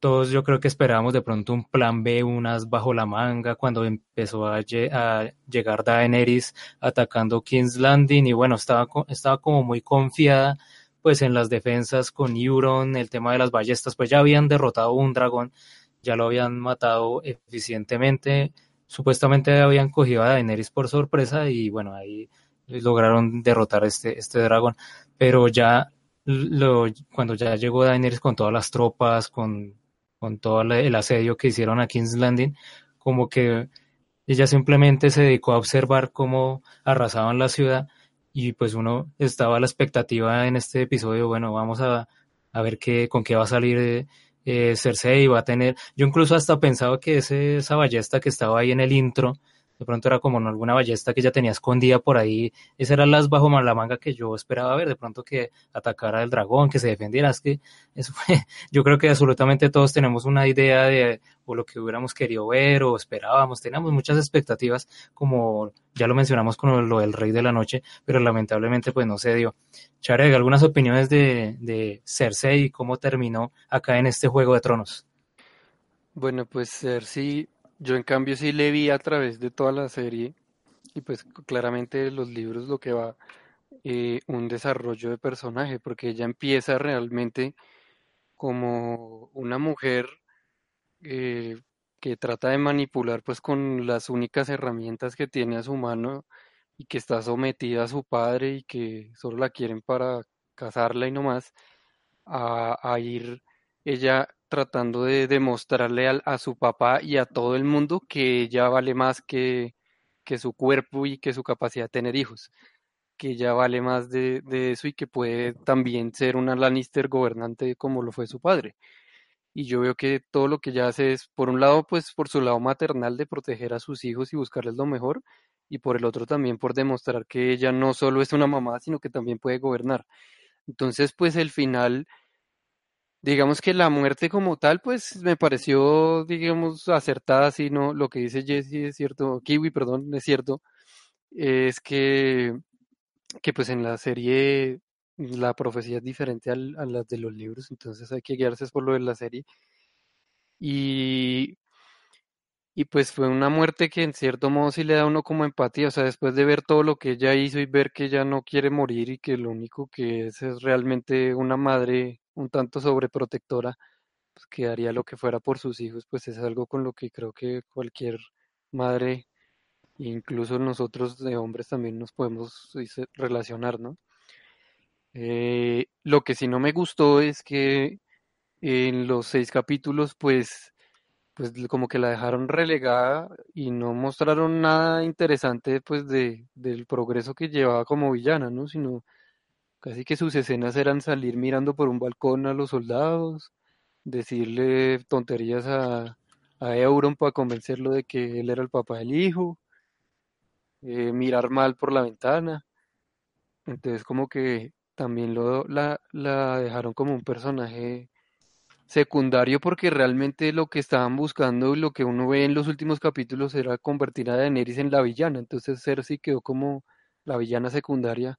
Todos yo creo que esperábamos de pronto un plan B, unas bajo la manga, cuando empezó a, llegar Daenerys atacando King's Landing y bueno, estaba, estaba como muy confiada pues en las defensas con Euron, el tema de las ballestas, pues ya habían derrotado un dragón, ya lo habían matado eficientemente, supuestamente habían cogido a Daenerys por sorpresa y bueno, ahí lograron derrotar este, este dragón, pero ya lo, cuando ya llegó Daenerys con todas las tropas, con, con todo el asedio que hicieron a King's Landing, como que ella simplemente se dedicó a observar cómo arrasaban la ciudad y pues uno estaba a la expectativa en este episodio, bueno, vamos a, a ver qué, con qué va a salir eh, Cersei, va a tener, yo incluso hasta pensaba que ese, esa ballesta que estaba ahí en el intro, de pronto era como alguna ballesta que ya tenía escondida por ahí, esas eran las bajo la manga que yo esperaba ver, de pronto que atacara el dragón, que se defendiera, es que eso fue, yo creo que absolutamente todos tenemos una idea de o lo que hubiéramos querido ver o esperábamos, teníamos muchas expectativas, como ya lo mencionamos con lo del Rey de la Noche, pero lamentablemente pues no se dio. Chareg, algunas opiniones de, de Cersei y cómo terminó acá en este Juego de Tronos. Bueno, pues Cersei yo en cambio sí le vi a través de toda la serie y pues claramente los libros lo que va eh, un desarrollo de personaje porque ella empieza realmente como una mujer eh, que trata de manipular pues con las únicas herramientas que tiene a su mano y que está sometida a su padre y que solo la quieren para casarla y no más a, a ir ella tratando de demostrarle a, su papá y a todo el mundo que ella vale más que, que su cuerpo y que su capacidad de tener hijos, que ella vale más de, de eso y que puede también ser una Lannister gobernante como lo fue su padre. Y yo veo que todo lo que ella hace es, por un lado, pues por su lado maternal de proteger a sus hijos y buscarles lo mejor, y por el otro también por demostrar que ella no solo es una mamá, sino que también puede gobernar. Entonces, pues el final digamos que la muerte como tal, pues me pareció, digamos, acertada, si no, lo que dice Jesse es cierto, Kiwi, perdón, es cierto, es que, que pues en la serie la profecía es diferente al, a las de los libros, entonces hay que guiarse por lo de la serie. Y, y pues fue una muerte que en cierto modo sí le da a uno como empatía, o sea, después de ver todo lo que ella hizo y ver que ella no quiere morir y que lo único que es es realmente una madre un tanto sobreprotectora, pues que haría lo que fuera por sus hijos, pues es algo con lo que creo que cualquier madre, incluso nosotros de hombres también nos podemos relacionar, ¿no? Eh, lo que sí no me gustó es que en los seis capítulos, pues, pues como que la dejaron relegada y no mostraron nada interesante, pues, de, del progreso que llevaba como villana, ¿no? Sino casi que sus escenas eran salir mirando por un balcón a los soldados, decirle tonterías a, a Euron para convencerlo de que él era el papá del hijo, eh, mirar mal por la ventana. Entonces como que también lo, la, la dejaron como un personaje secundario porque realmente lo que estaban buscando y lo que uno ve en los últimos capítulos era convertir a Daenerys en la villana. Entonces Cersei quedó como la villana secundaria,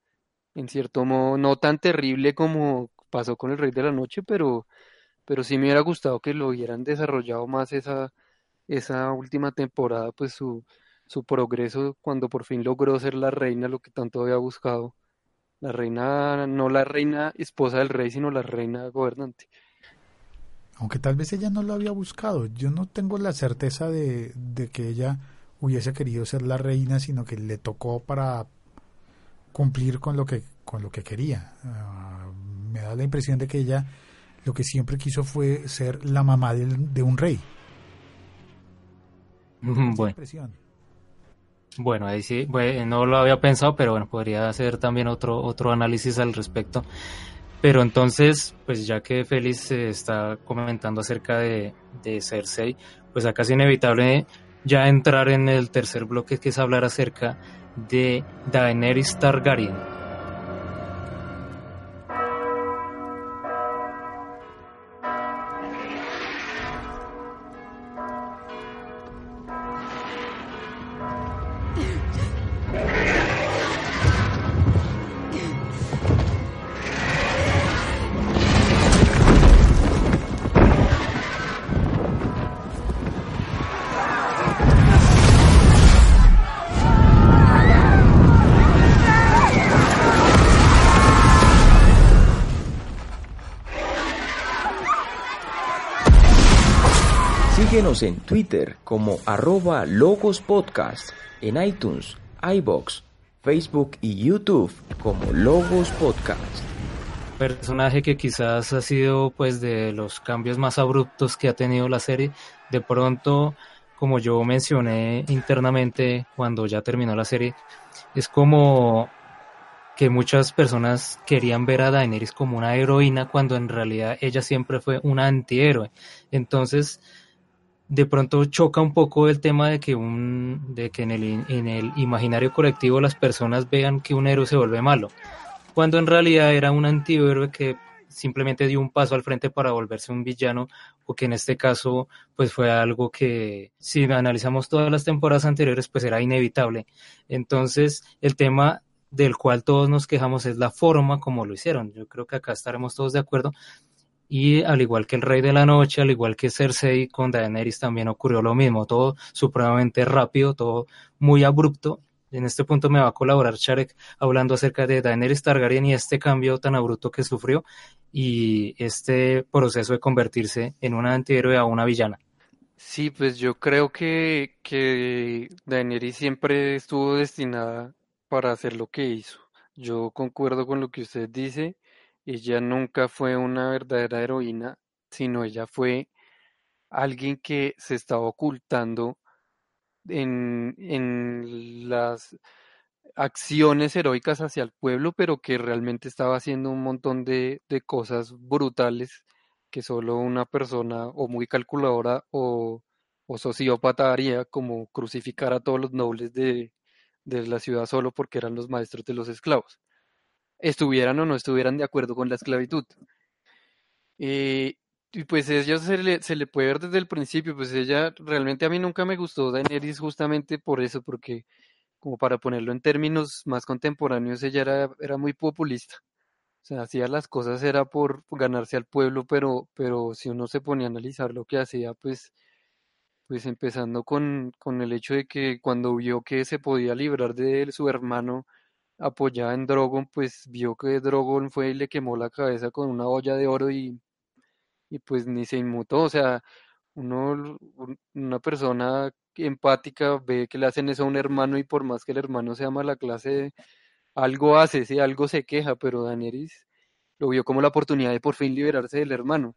en cierto modo, no tan terrible como pasó con el Rey de la Noche, pero, pero sí me hubiera gustado que lo hubieran desarrollado más esa, esa última temporada, pues su, su progreso cuando por fin logró ser la reina, lo que tanto había buscado. La reina, no la reina esposa del rey, sino la reina gobernante. Aunque tal vez ella no lo había buscado. Yo no tengo la certeza de, de que ella hubiese querido ser la reina, sino que le tocó para cumplir con lo que, con lo que quería. Uh, me da la impresión de que ella lo que siempre quiso fue ser la mamá de, de un rey. Bueno. Bueno, ahí sí, bueno, no lo había pensado, pero bueno, podría hacer también otro, otro análisis al respecto. Pero entonces, pues ya que Félix está comentando acerca de, de Cersei, pues acá es inevitable ya entrar en el tercer bloque que es hablar acerca de Daenerys Targaryen. En Twitter como arroba Logos Podcast, en iTunes, iBox, Facebook y YouTube como Logos Podcast. Personaje que quizás ha sido pues de los cambios más abruptos que ha tenido la serie. De pronto, como yo mencioné internamente cuando ya terminó la serie, es como que muchas personas querían ver a Daenerys como una heroína cuando en realidad ella siempre fue una antihéroe. Entonces, de pronto choca un poco el tema de que un de que en el, en el imaginario colectivo las personas vean que un héroe se vuelve malo cuando en realidad era un antihéroe que simplemente dio un paso al frente para volverse un villano o que en este caso pues fue algo que si analizamos todas las temporadas anteriores pues era inevitable. Entonces el tema del cual todos nos quejamos es la forma como lo hicieron. Yo creo que acá estaremos todos de acuerdo y al igual que el Rey de la Noche, al igual que Cersei con Daenerys también ocurrió lo mismo, todo supremamente rápido, todo muy abrupto. En este punto me va a colaborar Charek hablando acerca de Daenerys Targaryen y este cambio tan abrupto que sufrió y este proceso de convertirse en una antihéroe a una villana. Sí, pues yo creo que, que Daenerys siempre estuvo destinada para hacer lo que hizo. Yo concuerdo con lo que usted dice ella nunca fue una verdadera heroína, sino ella fue alguien que se estaba ocultando en, en las acciones heroicas hacia el pueblo, pero que realmente estaba haciendo un montón de, de cosas brutales que solo una persona o muy calculadora o, o sociópata haría, como crucificar a todos los nobles de, de la ciudad solo porque eran los maestros de los esclavos estuvieran o no estuvieran de acuerdo con la esclavitud. Eh, y pues ella se le, se le puede ver desde el principio, pues ella realmente a mí nunca me gustó Daenerys justamente por eso, porque como para ponerlo en términos más contemporáneos, ella era, era muy populista. O sea, hacía las cosas era por ganarse al pueblo, pero, pero si uno se ponía a analizar lo que hacía, pues, pues empezando con, con el hecho de que cuando vio que se podía librar de su hermano apoyada en Drogon, pues vio que Drogon fue y le quemó la cabeza con una olla de oro y, y pues ni se inmutó. O sea, uno, una persona empática ve que le hacen eso a un hermano y por más que el hermano sea mala clase, algo hace, sí, algo se queja, pero Daenerys lo vio como la oportunidad de por fin liberarse del hermano.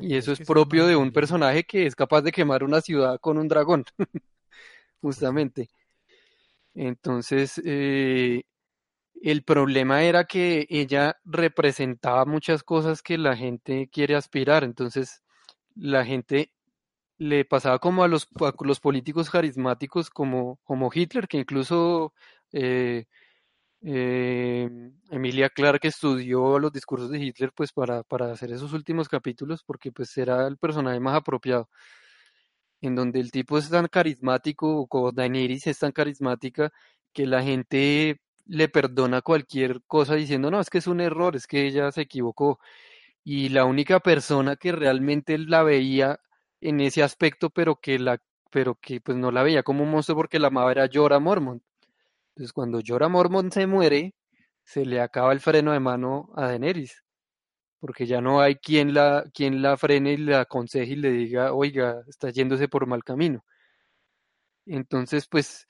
y eso es, propio de un personaje que es capaz de quemar una ciudad con un dragón, justamente. Entonces, eh, el problema era que ella representaba muchas cosas que la gente quiere aspirar, entonces la gente le pasaba como a los, políticos carismáticos como, como Hitler, que incluso eh, eh, Emilia Clark estudió los discursos de Hitler pues para, hacer esos últimos capítulos porque pues era el personaje más apropiado en donde el tipo es tan carismático o Daenerys es tan carismática que la gente le perdona cualquier cosa diciendo no, es que es un error, es que ella se equivocó y la única persona que realmente la veía en ese aspecto, pero que la pero que pues no la veía como un monstruo porque la amaba era Jorah Mormont. Entonces cuando Jorah Mormont se muere, se le acaba el freno de mano a Daenerys, porque ya no hay quien la quien la frene y la aconseje y le diga, "Oiga, está yéndose por mal camino." Entonces, pues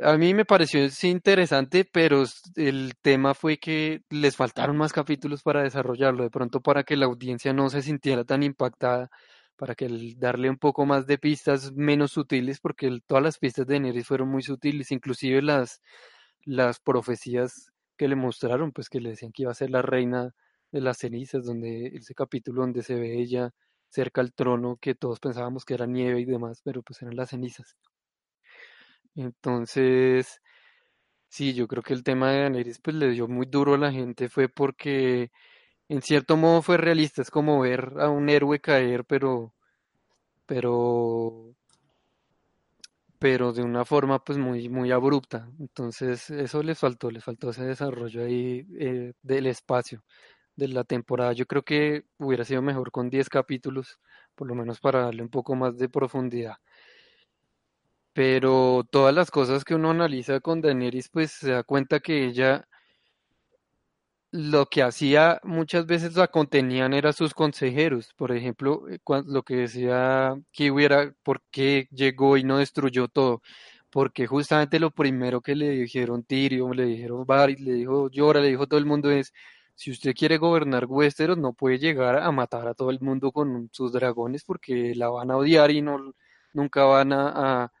a mí me pareció interesante, pero el tema fue que les faltaron más capítulos para desarrollarlo, de pronto para que la audiencia no se sintiera tan impactada para que darle un poco más de pistas menos sutiles, porque todas las pistas de Daenerys fueron muy sutiles, inclusive las, las profecías que le mostraron, pues que le decían que iba a ser la reina de las cenizas, donde ese capítulo donde se ve ella cerca al trono, que todos pensábamos que era nieve y demás, pero pues eran las cenizas. Entonces, sí, yo creo que el tema de Daenerys pues le dio muy duro a la gente, fue porque en cierto modo fue realista, es como ver a un héroe caer, pero, pero, pero de una forma pues muy, muy abrupta. Entonces eso les faltó, les faltó ese desarrollo ahí eh, del espacio de la temporada. Yo creo que hubiera sido mejor con 10 capítulos, por lo menos para darle un poco más de profundidad. Pero todas las cosas que uno analiza con Daenerys, pues se da cuenta que ella lo que hacía muchas veces la contenían eran sus consejeros. Por ejemplo, eh, lo que decía que hubiera, ¿por qué llegó y no destruyó todo? Porque justamente lo primero que le dijeron Tyrion, le dijeron Varys, le dijo Llora, le dijo todo el mundo es, si usted quiere gobernar Westeros, no puede llegar a matar a todo el mundo con sus dragones porque la van a odiar y no nunca van a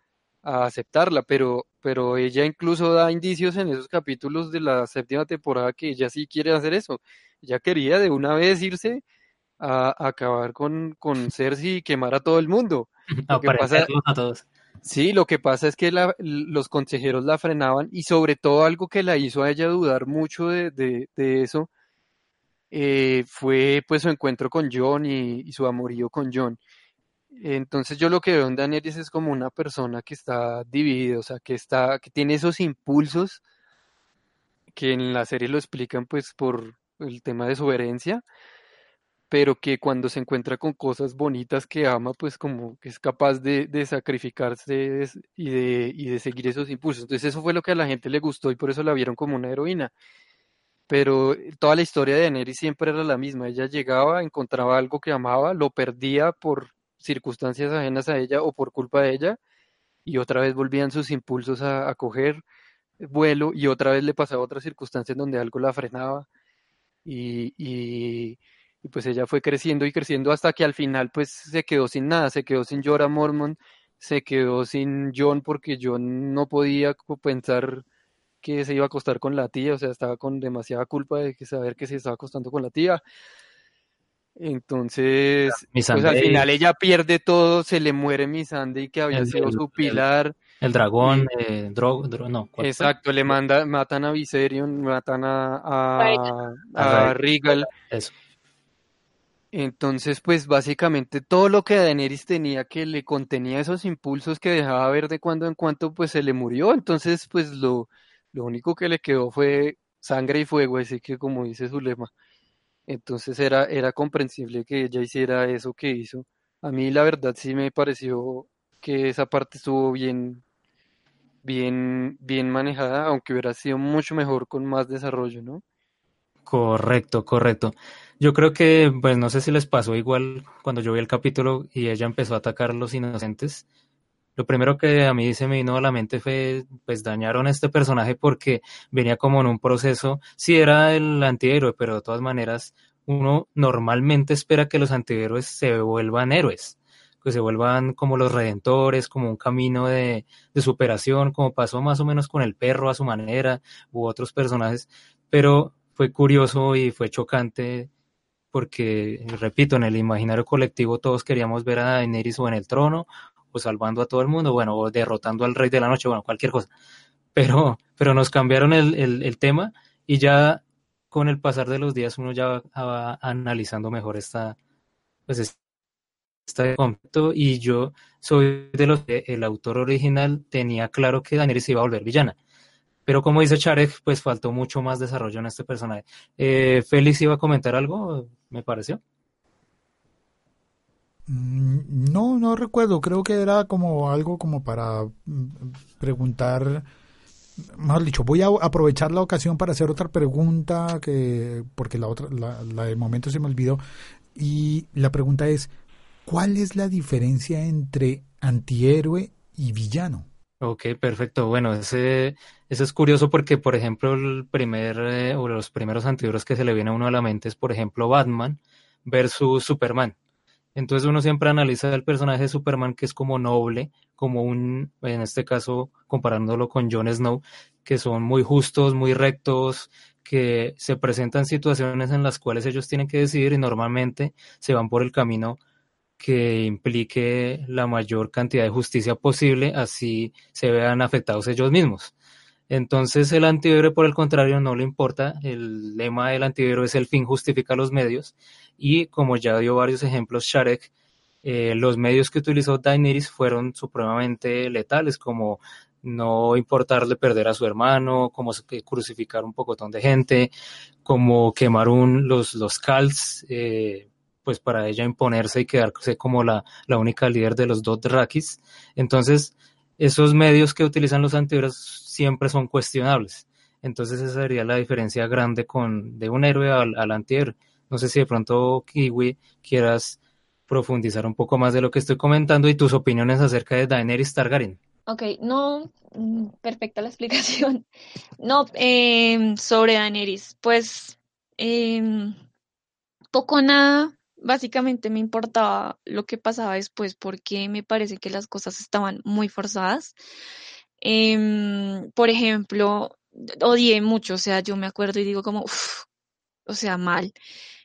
aceptarla, pero, pero ella incluso da indicios en esos capítulos de la séptima temporada que ella sí quiere hacer eso. Ella quería de una vez irse a, acabar con, con Cersei y quemar a todo el mundo. Lo que pasa, a todos. Sí, lo que pasa es que la, los consejeros la frenaban y sobre todo algo que la hizo a ella dudar mucho de, de, de eso eh, fue pues su encuentro con John y, y su amorío con John. Entonces yo lo que veo en Daenerys es como una persona que está dividida, o sea, que está, que tiene esos impulsos que en la serie lo explican pues por el tema de su herencia, pero que cuando se encuentra con cosas bonitas que ama, pues como que es capaz de, sacrificarse y de, y de seguir esos impulsos. Entonces eso fue lo que a la gente le gustó y por eso la vieron como una heroína. Pero toda la historia de Daenerys siempre era la misma. Ella llegaba, encontraba algo que amaba, lo perdía por circunstancias ajenas a ella o por culpa de ella, y otra vez volvían sus impulsos a, coger vuelo y otra vez le pasaba otra circunstancia en donde algo la frenaba y, y, pues ella fue creciendo y creciendo hasta que al final pues se quedó sin nada, se quedó sin Jorah Mormon, se quedó sin John porque John no podía pensar que se iba a acostar con la tía, o sea, estaba con demasiada culpa de que saber que se estaba acostando con la tía. Entonces, pues al final ella pierde todo, se le muere Missandei que había sido su pilar. El, dragón, eh, no. Exacto, le manda, matan a Viserion, matan a, a, a, Regal. Eso. Entonces, pues básicamente todo lo que Daenerys tenía que le contenía esos impulsos que dejaba ver de cuando en cuando, pues se le murió. Entonces, pues lo, lo único que le quedó fue sangre y fuego, así que como dice su lema. Entonces era, era comprensible que ella hiciera eso que hizo. A mí la verdad sí me pareció que esa parte estuvo bien, bien, bien manejada, aunque hubiera sido mucho mejor con más desarrollo, ¿no? Correcto, correcto. Yo creo que, pues no sé si les pasó igual cuando yo vi el capítulo y ella empezó a atacar a los inocentes. Lo primero que a mí se me vino a la mente fue, pues dañaron a este personaje porque venía como en un proceso, sí era el antihéroe, pero de todas maneras uno normalmente espera que los antihéroes se vuelvan héroes, que se vuelvan como los redentores, como un camino de, de superación, como pasó más o menos con el perro a su manera u otros personajes, pero fue curioso y fue chocante porque, repito, en el imaginario colectivo todos queríamos ver a Daenerys o en el trono o salvando a todo el mundo, bueno, o derrotando al rey de la noche, bueno, cualquier cosa. Pero, pero nos cambiaron el, el, tema y ya con el pasar de los días uno ya va analizando mejor esta, pues este concepto y yo soy de los que el autor original tenía claro que Daenerys iba a volver villana. Pero como dice Charek, pues faltó mucho más desarrollo en este personaje. Eh, Félix iba a comentar algo, me pareció. Mm, no, no recuerdo. Creo que era como algo como para mm, preguntar. Mejor dicho, voy a aprovechar la ocasión para hacer otra pregunta que porque la otra, la, de momento se me olvidó. Y la pregunta es, ¿cuál es la diferencia entre antihéroe y villano? Ok, perfecto. Bueno, ese, es curioso porque, por ejemplo, el primer eh, o los primeros antihéroes que se le viene a uno a la mente es, por ejemplo, Batman versus Superman. Entonces uno siempre analiza el personaje de Superman que es como noble, como un, en este caso, comparándolo con Jon Snow, que son muy justos, muy rectos, que se presentan situaciones en las cuales ellos tienen que decidir y normalmente se van por el camino que implique la mayor cantidad de justicia posible, así se vean afectados ellos mismos. Entonces el antihéroe, por el contrario, no le importa. El lema del antihéroe es el fin justifica los medios. Y como ya dio varios ejemplos Sharek, eh, los medios que utilizó Daenerys fueron supremamente letales, como no importarle perder a su hermano, como crucificar un pocotón de gente, como quemar los, los eh, pues para ella imponerse y quedarse como la, la única líder de los Dothrakis. Entonces, esos medios que utilizan los antihéroes siempre son cuestionables. Entonces esa sería la diferencia grande con de un héroe al, al antihéroe. No sé si de pronto, Kiwi, quieras profundizar un poco más de lo que estoy comentando y tus opiniones acerca de Daenerys Targaryen. Ok, no, mm, perfecta la explicación. No, eh, sobre Daenerys, pues eh, poco nada básicamente me importaba lo que pasaba después porque me parece que las cosas estaban muy forzadas. Em, por ejemplo, odié mucho, o sea, yo me acuerdo y digo como, o sea, mal,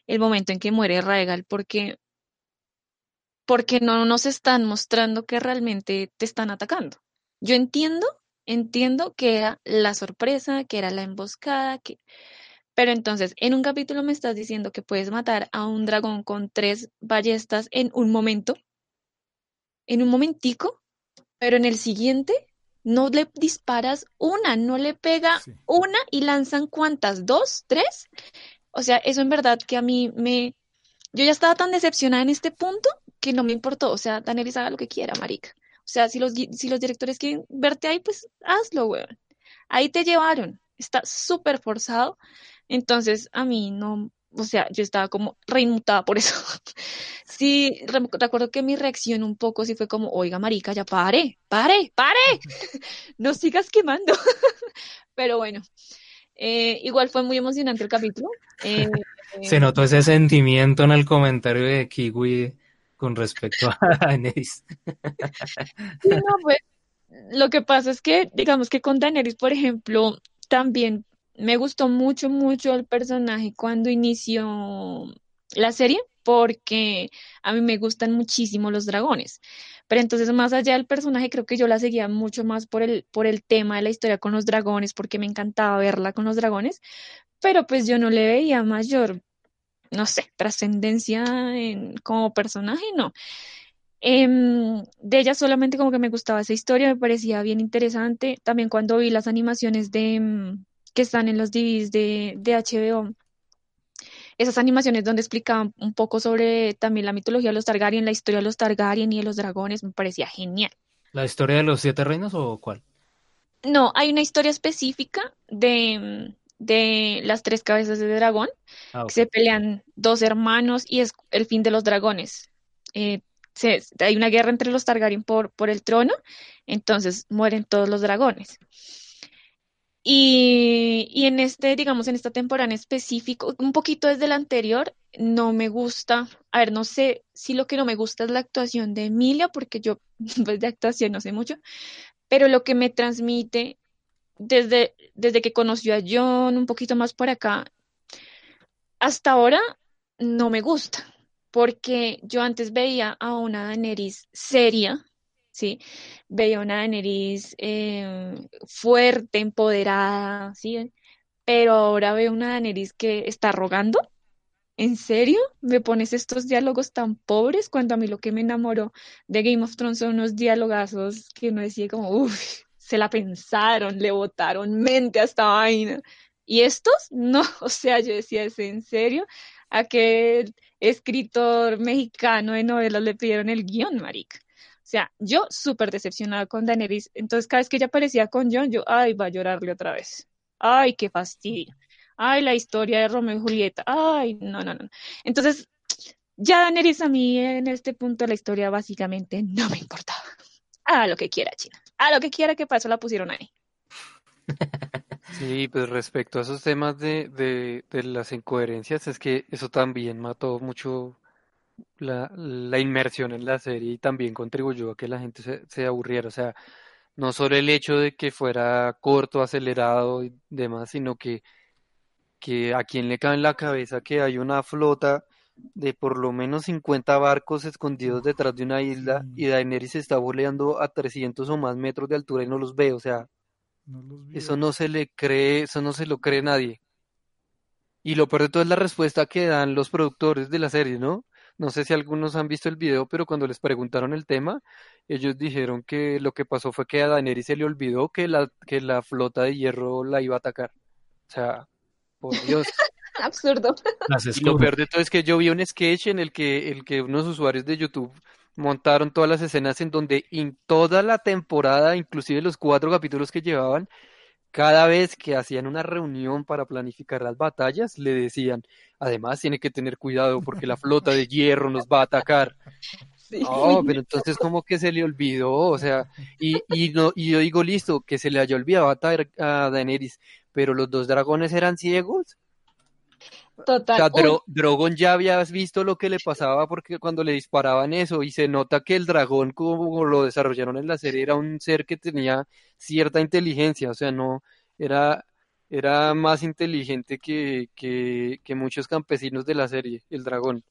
el momento en que muere Raegal porque porque no nos están mostrando que realmente te están atacando. Yo entiendo, entiendo que era la sorpresa, que era la emboscada, que pero entonces, en un capítulo me estás diciendo que puedes matar a un dragón con tres ballestas en un momento, en un momentico, pero en el siguiente no le disparas una, no le pega una y lanzan cuántas, dos, tres. O sea, eso en verdad que a mí me... Yo ya estaba tan decepcionada en este punto que no me importó. O sea, Daenerys haga lo que quiera, marica. O sea, si los, si los directores quieren verte ahí, pues hazlo, weón. Ahí te llevaron. Está súper forzado. Entonces, a mí no, o sea, yo estaba como reinmutada por eso. sí, recuerdo que mi reacción un poco sí fue como, oiga, marica, ya pare, pare, pare, no sigas quemando. Pero bueno, eh, igual fue muy emocionante el capítulo. Eh, Se notó ese sentimiento en el comentario de Kiwi con respecto a Daenerys. no, pues, lo que pasa es que, digamos que con Daenerys, por ejemplo, también me gustó mucho, mucho el personaje cuando inició la serie, porque a mí me gustan muchísimo los dragones. Pero entonces, más allá del personaje, creo que yo la seguía mucho más por el, por el tema de la historia con los dragones, porque me encantaba verla con los dragones, pero pues yo no le veía mayor no sé, trascendencia como personaje, no. Em, de ella solamente como que me gustaba esa historia, me parecía bien interesante. También cuando vi las animaciones de em, que están en los DVDs de, de HBO, esas animaciones donde explicaban un poco sobre también la mitología de los Targaryen, la historia de los Targaryen y de los dragones, me parecía genial. ¿La historia de los siete reinos o cuál? No, hay una historia específica de, de las tres cabezas de dragón, ah, que se pelean dos hermanos y es el fin de los dragones. Eh, hay una guerra entre los Targaryen por, por el trono, entonces mueren todos los dragones. Y, en este, digamos, en esta temporada en específico, un poquito desde la anterior, no me gusta, a ver, no sé si lo que no me gusta es la actuación de Emilia, porque yo pues de actuación no sé mucho, pero lo que me transmite desde, desde que conoció a John, un poquito más por acá, hasta ahora no me gusta porque yo antes veía a una Daenerys seria, ¿sí? Veía a una Daenerys em, fuerte, empoderada, ¿sí? Pero ahora veo una Daenerys que está rogando. ¿En serio? ¿Me pones estos diálogos tan pobres cuando a mí lo que me enamoró de Game of Thrones son unos diálogazos que uno decía como, uff, se la pensaron, le botaron mente a esta vaina. ¿Y estos? No, o sea, yo decía, ¿es en serio? Aquel escritor mexicano de novelas le pidieron el guion, marica. O sea, yo súper decepcionada con Daenerys. Entonces, cada vez que ella aparecía con John, yo, ay, va a llorarle otra vez. Ay, qué fastidio. Ay, la historia de Romeo y Julieta. Ay, no, no, no. Entonces, ya Daenerys a mí en este punto de la historia básicamente no me importaba. A lo que quiera, China. A lo que quiera que pasó la pusieron ahí. Sí, pues respecto a esos temas de, de, de las incoherencias, es que eso también mató mucho la, la inmersión en la serie y también contribuyó a que la gente se, se aburriera. O sea, no solo el hecho de que fuera corto, acelerado y demás, sino que, que a quien le cae en la cabeza que hay una flota de por lo menos 50 barcos escondidos detrás de una isla y Daenerys está voleando a 300 o más metros de altura y no los ve, o sea, eso no se le cree, eso no se lo cree nadie. Y lo peor de todo es la respuesta que dan los productores de la serie, ¿no? No sé si algunos han visto el video, pero cuando les preguntaron el tema, ellos dijeron que lo que pasó fue que a Daenerys se le olvidó que la, que la flota de hierro la iba a atacar. O sea, por Dios. Absurdo. Y lo peor de todo es que yo vi un sketch en el que, el que unos usuarios de YouTube montaron todas las escenas en donde en toda la temporada, inclusive los cuatro capítulos que llevaban, cada vez que hacían una reunión para planificar las batallas, le decían, además tiene que tener cuidado porque la flota de hierro nos va a atacar. Sí. pero entonces como que se le olvidó, o sea, y, y, no, y yo digo, listo, que se le haya olvidado a, a Daenerys, pero los dos dragones eran ciegos. Total. Drogon ya habías visto lo que le pasaba porque cuando le disparaban eso y se nota que el dragón como lo desarrollaron en la serie era un ser que tenía cierta inteligencia, o sea, no era era más inteligente que, que, que muchos campesinos de la serie, el dragón.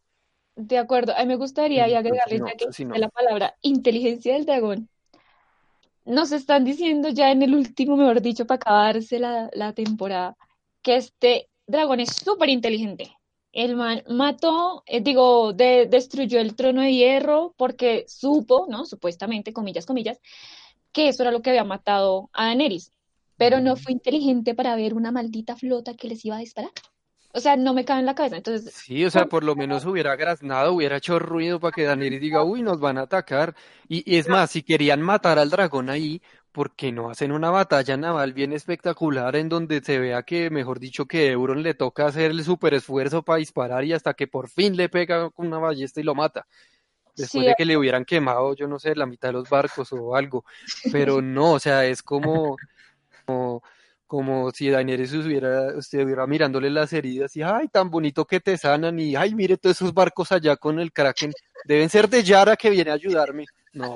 De acuerdo, a mí me gustaría agregarle la palabra inteligencia del dragón. Nos están diciendo ya en el último, mejor dicho, para acabarse la, la temporada, que este dragón es súper inteligente. El man mató, eh, digo, destruyó el trono de hierro porque supo, ¿no? Supuestamente, comillas, comillas, que eso era lo que había matado a Daenerys. Pero no fue inteligente para ver una maldita flota que les iba a disparar. O sea, no me cabe en la cabeza. Entonces, sí, o sea, por lo menos hubiera graznado, hubiera hecho ruido para que Daenerys diga, uy, nos van a atacar. Y, y es más, si querían matar al dragón ahí, porque no hacen una batalla naval bien espectacular en donde se vea que, mejor dicho, que Euron le toca hacer el super esfuerzo para disparar y hasta que por fin le pega con una ballesta y lo mata? Después de que le hubieran quemado, yo no sé, la mitad de los barcos o algo. Pero no, o sea, es como, como, como si Daenerys estuviera, estuviera mirándole las heridas y, ay, tan bonito que te sanan y, ay, mire todos esos barcos allá con el Kraken. Deben ser de Yara que viene a ayudarme. No.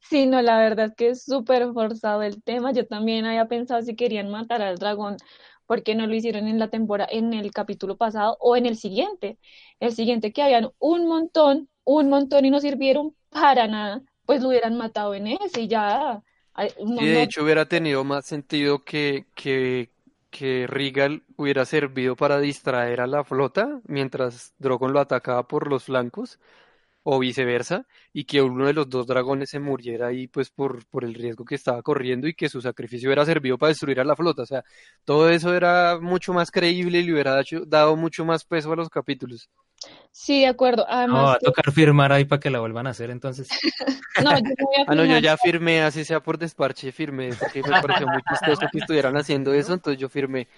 Sí, no, la verdad es que es súper forzado el tema. Yo también había pensado si querían matar al dragón, porque no lo hicieron en la temporada, en el capítulo pasado o en el siguiente. El siguiente que habían un montón, un montón y no sirvieron para nada, pues lo hubieran matado en ese y ya. de hecho hubiera tenido más sentido que, que que Regal hubiera servido para distraer a la flota mientras Drogon lo atacaba por los flancos o viceversa, y que uno de los dos dragones se muriera ahí pues por, por el riesgo que estaba corriendo y que su sacrificio hubiera servido para destruir a la flota. O sea, todo eso era mucho más creíble y le hubiera dado mucho más peso a los capítulos. Sí, de acuerdo. Además, no, va a tocar firmar ahí para que la vuelvan a hacer entonces. no, yo voy a Ah, no, yo ya firmé, así sea por desparche, firmé, porque me pareció muy chistoso que estuvieran haciendo eso, entonces yo firmé.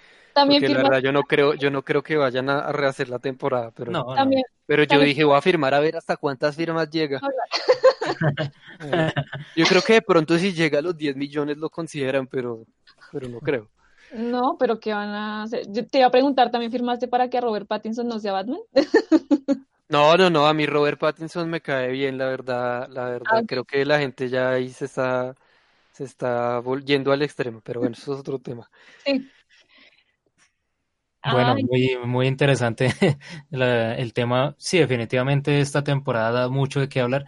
También porque la verdad yo no creo, yo no creo que vayan a, a rehacer la temporada, pero, No, no. También, pero yo también- dije voy a firmar a ver hasta cuántas firmas llega. Eh, Yo creo que de pronto si llega a los 10 millones lo consideran, pero, pero no creo. No, pero ¿qué van a hacer? Yo te iba a preguntar, ¿también firmaste para que Robert Pattinson no sea Batman? No, no, no, a mí Robert Pattinson me cae bien, la verdad, la verdad, Ah, creo que la gente ya ahí se está, se está volviendo al extremo, pero bueno, eso es otro tema. Sí. Bueno, Ay, muy, muy interesante la- el tema. Sí, definitivamente esta temporada da mucho de qué hablar.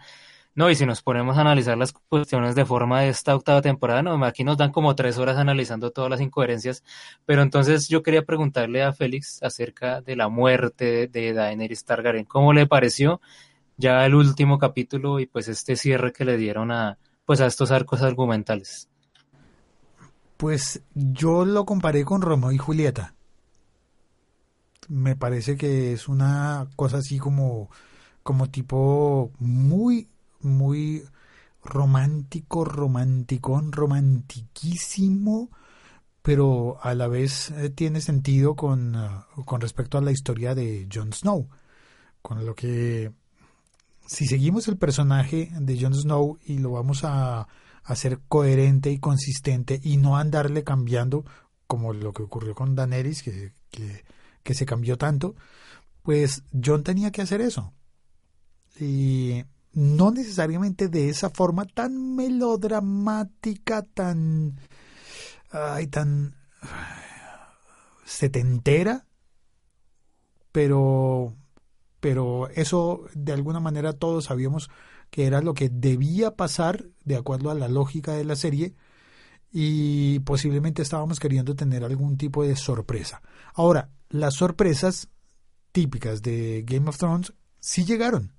No, y si nos ponemos a analizar las cuestiones de forma de esta octava temporada, no, aquí nos dan como tres horas analizando todas las incoherencias. Pero entonces yo quería preguntarle a Félix acerca de la muerte de Daenerys Targaryen. ¿Cómo le pareció ya el último capítulo y pues este cierre que le dieron a pues a estos arcos argumentales? Pues yo lo comparé con Romeo y Julieta. Me parece que es una cosa así como, como tipo muy, muy romántico, romanticón, romantiquísimo, pero a la vez eh, tiene sentido con, ah, con respecto a la historia de Jon Snow. Con lo que, si seguimos el personaje de Jon Snow y lo vamos a hacer coherente y consistente y no andarle cambiando como lo que ocurrió con Daenerys, que, que, que se cambió tanto, pues John tenía que hacer eso. Y no necesariamente de esa forma tan melodramática, tan, ay, tan setentera, pero, pero eso de alguna manera todos sabíamos que era lo que debía pasar de acuerdo a la lógica de la serie y posiblemente estábamos queriendo tener algún tipo de sorpresa. Ahora, las sorpresas típicas de Game of Thrones sí llegaron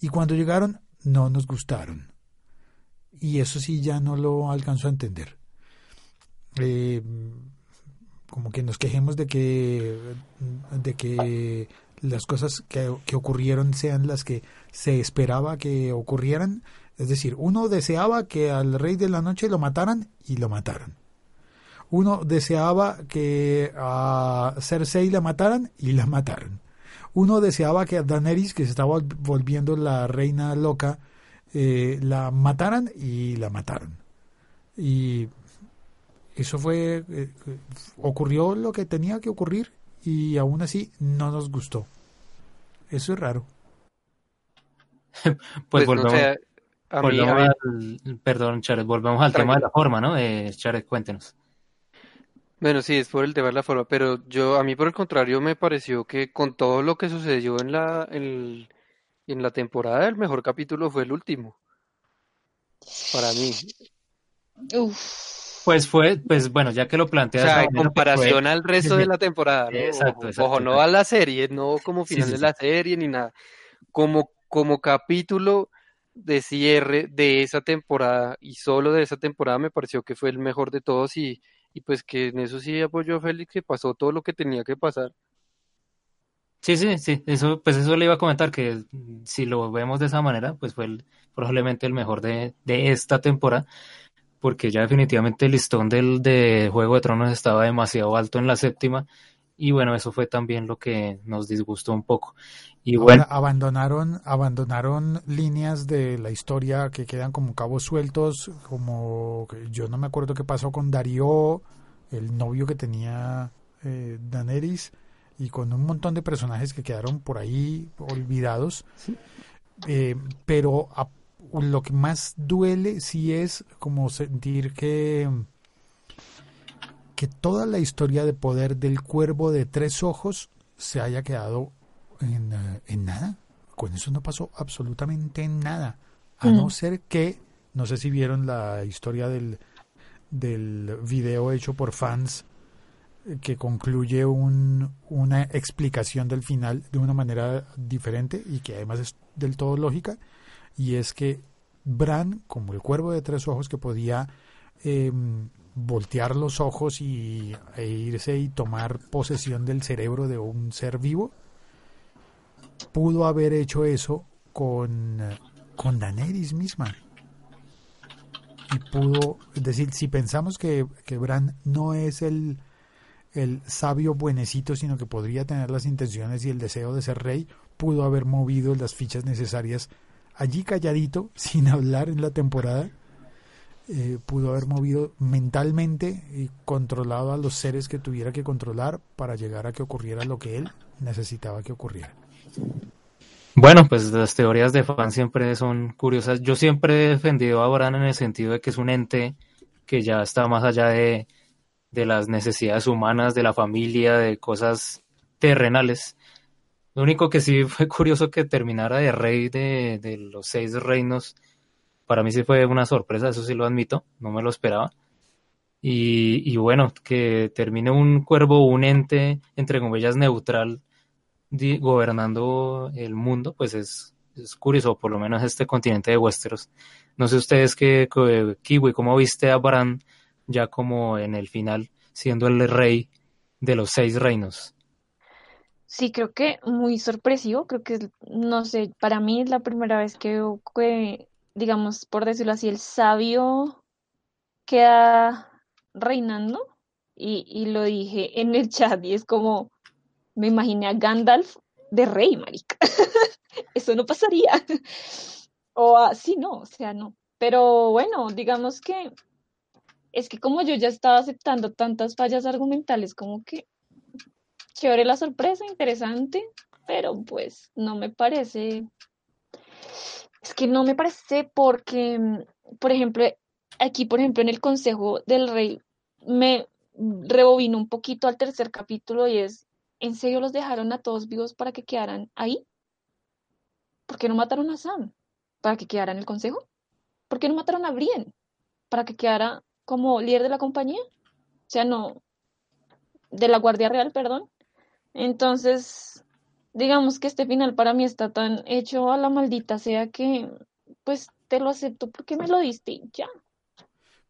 y cuando llegaron no nos gustaron. Y eso sí ya no lo alcanzó a entender. Eh, como que nos quejemos de que de que las cosas que, que ocurrieron sean las que se esperaba que ocurrieran. Es decir, uno deseaba que al rey de la noche lo mataran y lo mataron. Uno deseaba que a Cersei la mataran y la mataron. Uno deseaba que a Daenerys, que se estaba volviendo la reina loca, eh, la mataran y la mataron. Y eso fue, eh, ocurrió lo que tenía que ocurrir y aún así no nos gustó. Eso es raro. Pues, Pues, no volvemos, sé, a mí, volvemos a mí- al, perdón, Charet, volvemos al tema de la forma, ¿no? Eh, Charet, cuéntenos. Bueno, sí, es por el tema de la forma, pero yo, a mí por el contrario, me pareció que con todo lo que sucedió en la, en, en la temporada, el mejor capítulo fue el último. Para mí. Uf. Pues fue, pues bueno, ya que lo O planteas. sea, de en comparación fue- al resto de la temporada, ¿no? Exacto, Ojo, exacto, ojo, no a la serie, no como final sí, de sí. la serie ni nada. Como, como capítulo de cierre de esa temporada y solo de esa temporada me pareció que fue el mejor de todos y, y pues que en eso sí apoyó a Félix que pasó todo lo que tenía que pasar. Sí, sí, sí, eso, pues eso le iba a comentar que si lo vemos de esa manera, pues fue probablemente el mejor de, de esta temporada, porque ya definitivamente el listón del de Juego de Tronos estaba demasiado alto en la séptima, y bueno, eso fue también lo que nos disgustó un poco. Y Ahora bueno, abandonaron, abandonaron líneas de la historia que quedan como cabos sueltos, como que yo no me acuerdo qué pasó con Darío, el novio que tenía eh, Daenerys, y con un montón de personajes que quedaron por ahí olvidados. Eh, pero a- lo que más duele sí es como sentir que que toda la historia de poder del cuervo de tres ojos se haya quedado en, eh, en nada. Con eso no pasó absolutamente nada. A no Mm. ser que, no sé si vieron la historia del, del video hecho por fans que concluye un, una explicación del final de una manera diferente y que además es del todo lógica, y es que Bran, como el cuervo de tres ojos que podía em, voltear los ojos y, e irse y tomar posesión del cerebro de un ser vivo, pudo haber hecho eso con, con Daenerys misma. Y pudo, es decir, si pensamos que, que Bran no es el, el sabio buenecito, sino que podría tener las intenciones y el deseo de ser rey, pudo haber movido las fichas necesarias allí calladito, sin hablar en la temporada, eh, pudo haber movido mentalmente y controlado a los seres que tuviera que controlar para llegar a que ocurriera lo que él necesitaba que ocurriera. Bueno, pues las teorías de fan siempre son curiosas. Yo siempre he defendido a Bran en el sentido de que es un ente que ya está más allá de, de las necesidades humanas, de la familia, de cosas terrenales. Lo único que sí fue curioso que terminara de rey de, de los seis reinos. Para mí sí fue una sorpresa, eso sí lo admito, no me lo esperaba. Y, y bueno, que termine un cuervo, un ente, entre comillas, neutral, gobernando el mundo, pues es, es curioso, por lo menos este continente de Westeros. No sé ustedes qué, qué- Kiwi, ¿cómo viste a Bran ya como en el final, siendo el rey de los seis reinos? Sí, creo que muy sorpresivo, creo que, no sé, para mí es la primera vez que, digamos, por decirlo así, el sabio queda reinando y, y lo dije en el chat y es como, me imaginé a Gandalf de rey, marica. Eso no pasaría. O así no, o sea, no. Pero bueno, digamos que es que como yo ya estaba aceptando tantas fallas argumentales, como que chévere la sorpresa, interesante, pero pues no me parece, es que no me parece porque, mm, por ejemplo, aquí, por ejemplo, en el Consejo del Rey, me rebobino un poquito al tercer capítulo y es, ¿en serio los dejaron a todos vivos para que quedaran ahí? ¿Por qué no mataron a Sam? ¿Para que quedara en el Consejo? ¿Por qué no mataron a Brienne? ¿Para que quedara como líder de la compañía? O sea, no, de la Guardia Real, perdón. Entonces, digamos que este final para mí está tan hecho a la maldita sea que, pues, te lo acepto porque me lo diste ya.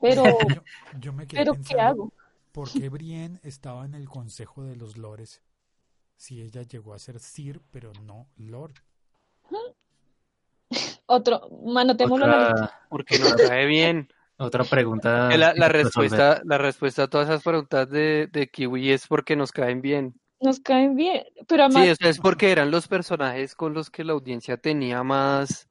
Pero, Yo, yo me quedé pero ¿qué hago? ¿por qué Brienne estaba en el Consejo de los Lores? Si ella llegó a ser Sir, pero no Lord. Otro, manotémoslo en la. Otra, Porque nos cae bien. otra pregunta. La, respuesta, la respuesta a todas esas preguntas de, de Kiwi es porque nos caen bien. Nos caen bien, pero Sí, además, es porque eran los personajes con los que la audiencia tenía más,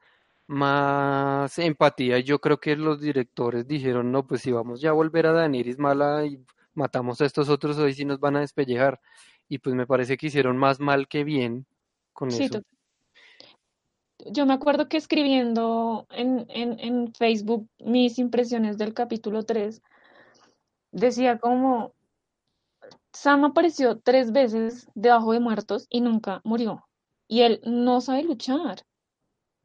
más empatía. Y yo creo que los directores dijeron, no, pues si vamos ya a volver a Daenerys mala y matamos a estos otros, hoy sí nos van a despellejar. Y pues me parece que hicieron más mal que bien con sí, eso. yo me acuerdo que escribiendo en, en, en Facebook mis impresiones del capítulo 3, decía como, Sam apareció tres veces debajo de muertos y nunca murió. Y él no sabe luchar.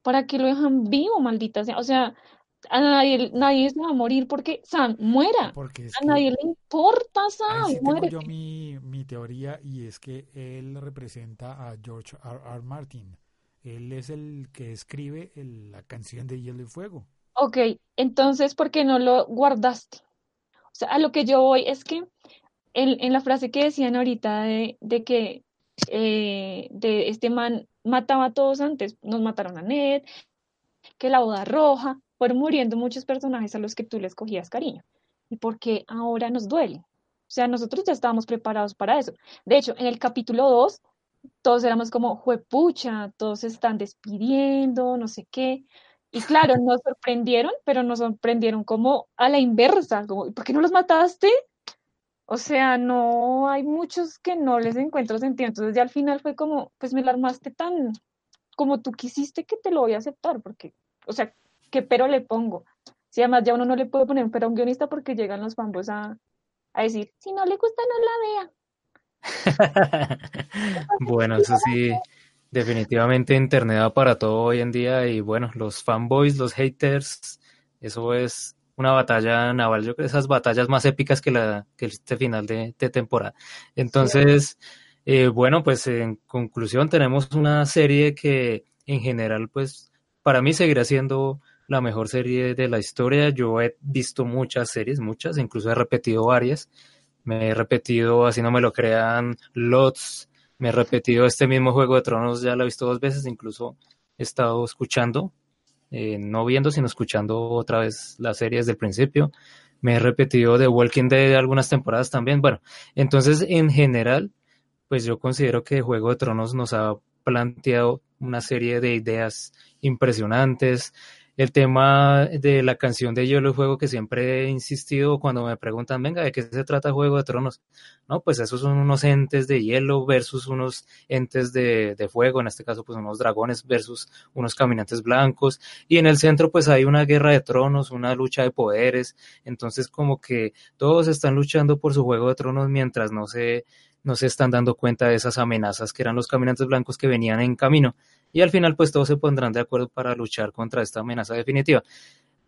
¿Para qué lo dejan vivo, maldita sea? O sea, a nadie, nadie se va a morir porque Sam muera. Porque A que nadie le importa, ahí Sam, sí tengo muere. yo mi, mi teoría y es que él representa a George R. R. Martin. Él es el que escribe el- la canción de Hielo y Fuego. Ok, entonces, ¿por qué no lo guardaste? O sea, a lo que yo voy es que en, la frase que decían ahorita de, que eh, de este man mataba a todos antes, nos mataron a Ned, que la boda roja, fueron muriendo muchos personajes a los que tú les cogías cariño. ¿Y por qué ahora nos duele? O sea, nosotros ya estábamos preparados para eso. De hecho, en el capítulo 2, todos éramos como, juepucha, todos se están despidiendo, no sé qué. Y claro, nos sorprendieron, pero nos sorprendieron como a la inversa, como, ¿y por qué no los mataste? O sea, no hay muchos que no les encuentro sentido. Entonces ya al final fue como, pues me la armaste tan como tú quisiste que te lo voy a aceptar, porque, o sea, ¿qué pero le pongo? Si además ya uno no le puede poner un pero a un guionista porque llegan los fanboys a, a decir, si no le gusta, no la vea. Bueno, eso sí, definitivamente Internet da para todo hoy en día y bueno, los fanboys, los haters, eso es una batalla naval, yo creo esas batallas más épicas que, la, que este final de, temporada. Entonces, eh, bueno, pues en conclusión tenemos una serie que en general, pues para mí seguirá siendo la mejor serie de la historia. Yo he visto muchas series, muchas, incluso he repetido varias. Me he repetido, así no me lo crean, Lots. Me he repetido este mismo Juego de Tronos, ya lo he visto dos veces, incluso he estado escuchando, eh, no viendo, sino escuchando otra vez la serie desde el principio. Me he repetido The Walking Dead algunas temporadas también. Bueno, entonces en general, pues yo considero que Juego de Tronos nos ha planteado una serie de ideas impresionantes. El tema de la canción de Hielo y Fuego que siempre he insistido cuando me preguntan, venga, ¿de qué se trata Juego de Tronos? No, pues esos son unos entes de hielo versus unos entes de, de fuego, en este caso pues unos dragones versus unos caminantes blancos. Y en el centro pues hay una guerra de tronos, una lucha de poderes. Entonces como que todos están luchando por su Juego de Tronos mientras no se no se están dando cuenta de esas amenazas que eran los caminantes blancos que venían en camino y al final pues todos se pondrán de acuerdo para luchar contra esta amenaza definitiva.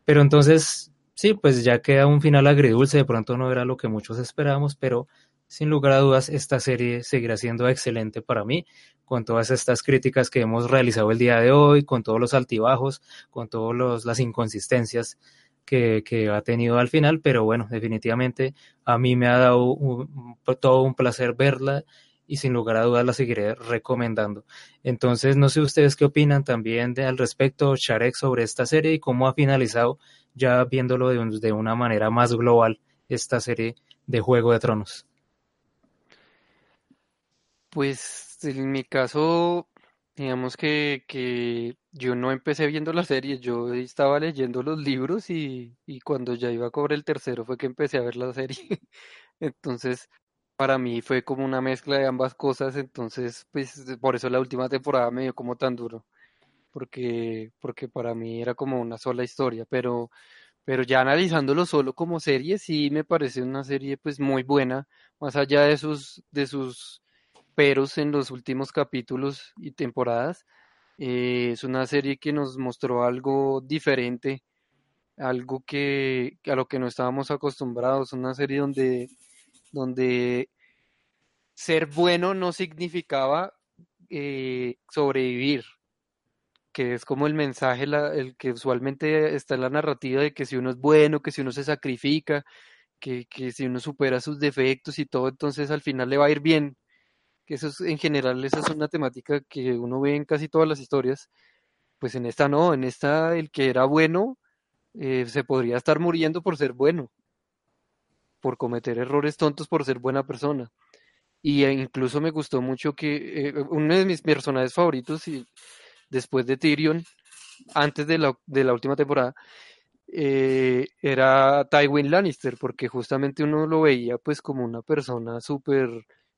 Pero entonces, sí, pues ya queda un final agridulce, de pronto no era lo que muchos esperábamos, pero sin lugar a dudas esta serie seguirá siendo excelente para mí, con todas estas críticas que hemos realizado el día de hoy, con todos los altibajos, con todas las inconsistencias que, ha tenido al final, pero bueno, definitivamente a mí me ha dado todo un placer verla y sin lugar a dudas la seguiré recomendando. Entonces, no sé ustedes qué opinan también al respecto, Sharek, sobre esta serie y cómo ha finalizado ya viéndolo de, de una manera más global esta serie de Juego de Tronos. Pues en mi caso, digamos que, que yo no empecé viendo la serie, yo estaba leyendo los libros y, y cuando ya iba a cobrar el tercero fue que empecé a ver la serie. Entonces, para mí fue como una mezcla de ambas cosas, entonces pues por eso la última temporada me dio como tan duro, porque, porque para mí era como una sola historia, pero, pero ya analizándolo solo como serie, sí me parece una serie pues muy buena, más allá de sus, de sus peros en los últimos capítulos y temporadas, eh, es una serie que nos mostró algo diferente, algo que a lo que no estábamos acostumbrados, una serie donde donde ser bueno no significaba eh, sobrevivir, que es como el mensaje, el que usualmente está en la narrativa de que si uno es bueno, que si uno se sacrifica, que, que si uno supera sus defectos y todo, entonces al final le va a ir bien. Que eso es, en general, esa es una temática que uno ve en casi todas las historias. Pues en esta no, en esta el que era bueno eh, se podría estar muriendo por ser bueno por cometer errores tontos por ser buena persona. Y e incluso me gustó mucho que eh, uno de mis personajes favoritos, y después de Tyrion, antes de la, de la última temporada, eh, era Tywin Lannister, porque justamente uno lo veía pues como una persona súper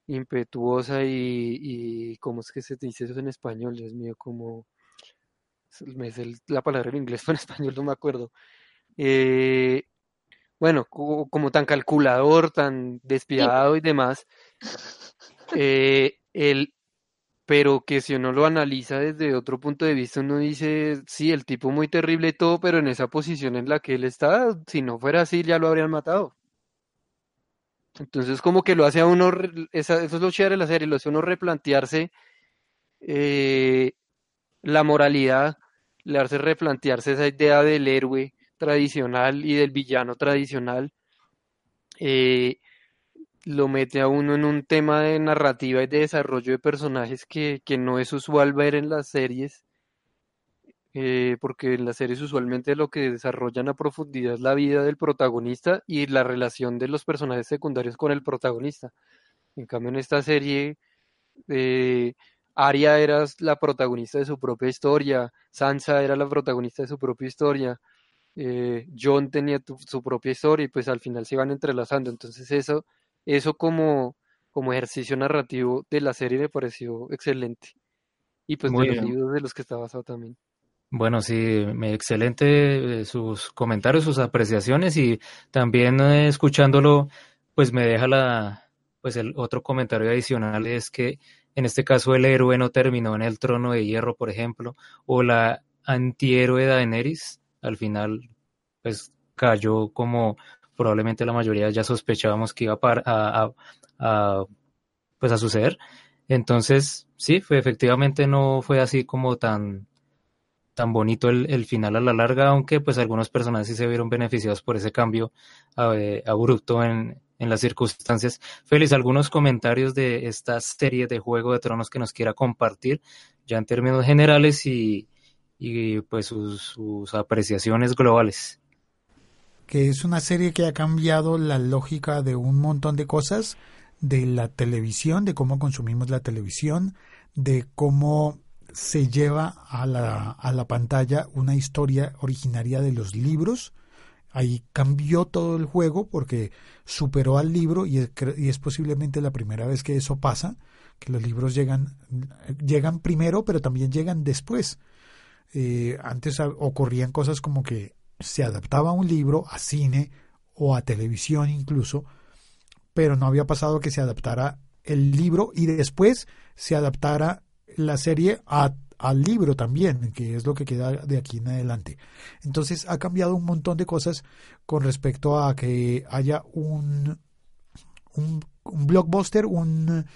impetuosa y, y, ¿cómo es que se dice eso en español? Dios mío, como me la palabra en inglés, pero en español no me acuerdo. Eh, bueno, como, tan calculador, tan despiadado y demás, eh, pero que si uno lo analiza desde otro punto de vista, uno dice, sí, el tipo muy terrible y todo, pero en esa posición en la que él está, si no fuera así, ya lo habrían matado. Entonces, como que lo hace a uno, eso es lo chévere de la serie, lo hace a uno replantearse eh, la moralidad, le hace replantearse esa idea del héroe, tradicional y del villano tradicional, eh, lo mete a uno en un tema de narrativa y de desarrollo de personajes que, no es usual ver en las series, eh, porque en las series usualmente lo que desarrollan a profundidad es la vida del protagonista y la relación de los personajes secundarios con el protagonista. En cambio, en esta serie, eh, Arya era la protagonista de su propia historia, Sansa era la protagonista de su propia historia, eh, John tenía su propia historia y pues al final se iban entrelazando. Entonces eso, eso como, como ejercicio narrativo de la serie me pareció excelente. Y pues de los libros de los que está basado también. Bueno, sí, excelente eh, sus comentarios, sus apreciaciones y también eh, escuchándolo, pues me deja la, pues el otro comentario adicional es que en este caso el héroe no terminó en el trono de hierro, por ejemplo, o la antihéroe Daenerys al final pues cayó como probablemente la mayoría ya sospechábamos que iba a, a, pues a suceder. Entonces, sí, fue, efectivamente no fue así como tan, tan bonito el, final a la larga, aunque pues algunos personajes sí se vieron beneficiados por ese cambio eh, abrupto en, en las circunstancias. Félix, algunos comentarios de esta serie de Juego de Tronos que nos quiera compartir, ya en términos generales y, y pues sus, apreciaciones globales. Que es una serie que ha cambiado la lógica de un montón de cosas, de la televisión, de cómo consumimos la televisión, de cómo se lleva a la, a la pantalla una historia originaria de los libros. Ahí cambió todo el juego porque superó al libro y es, y es, posiblemente la primera vez que eso pasa, que los libros llegan, llegan primero pero también llegan después. Eh, antes ocurrían cosas como que se adaptaba un libro a cine o a televisión incluso, pero no había pasado que se adaptara el libro y después se adaptara la serie al libro también, que es lo que queda de aquí en adelante. Entonces ha cambiado un montón de cosas con respecto a que haya un, un, blockbuster, un,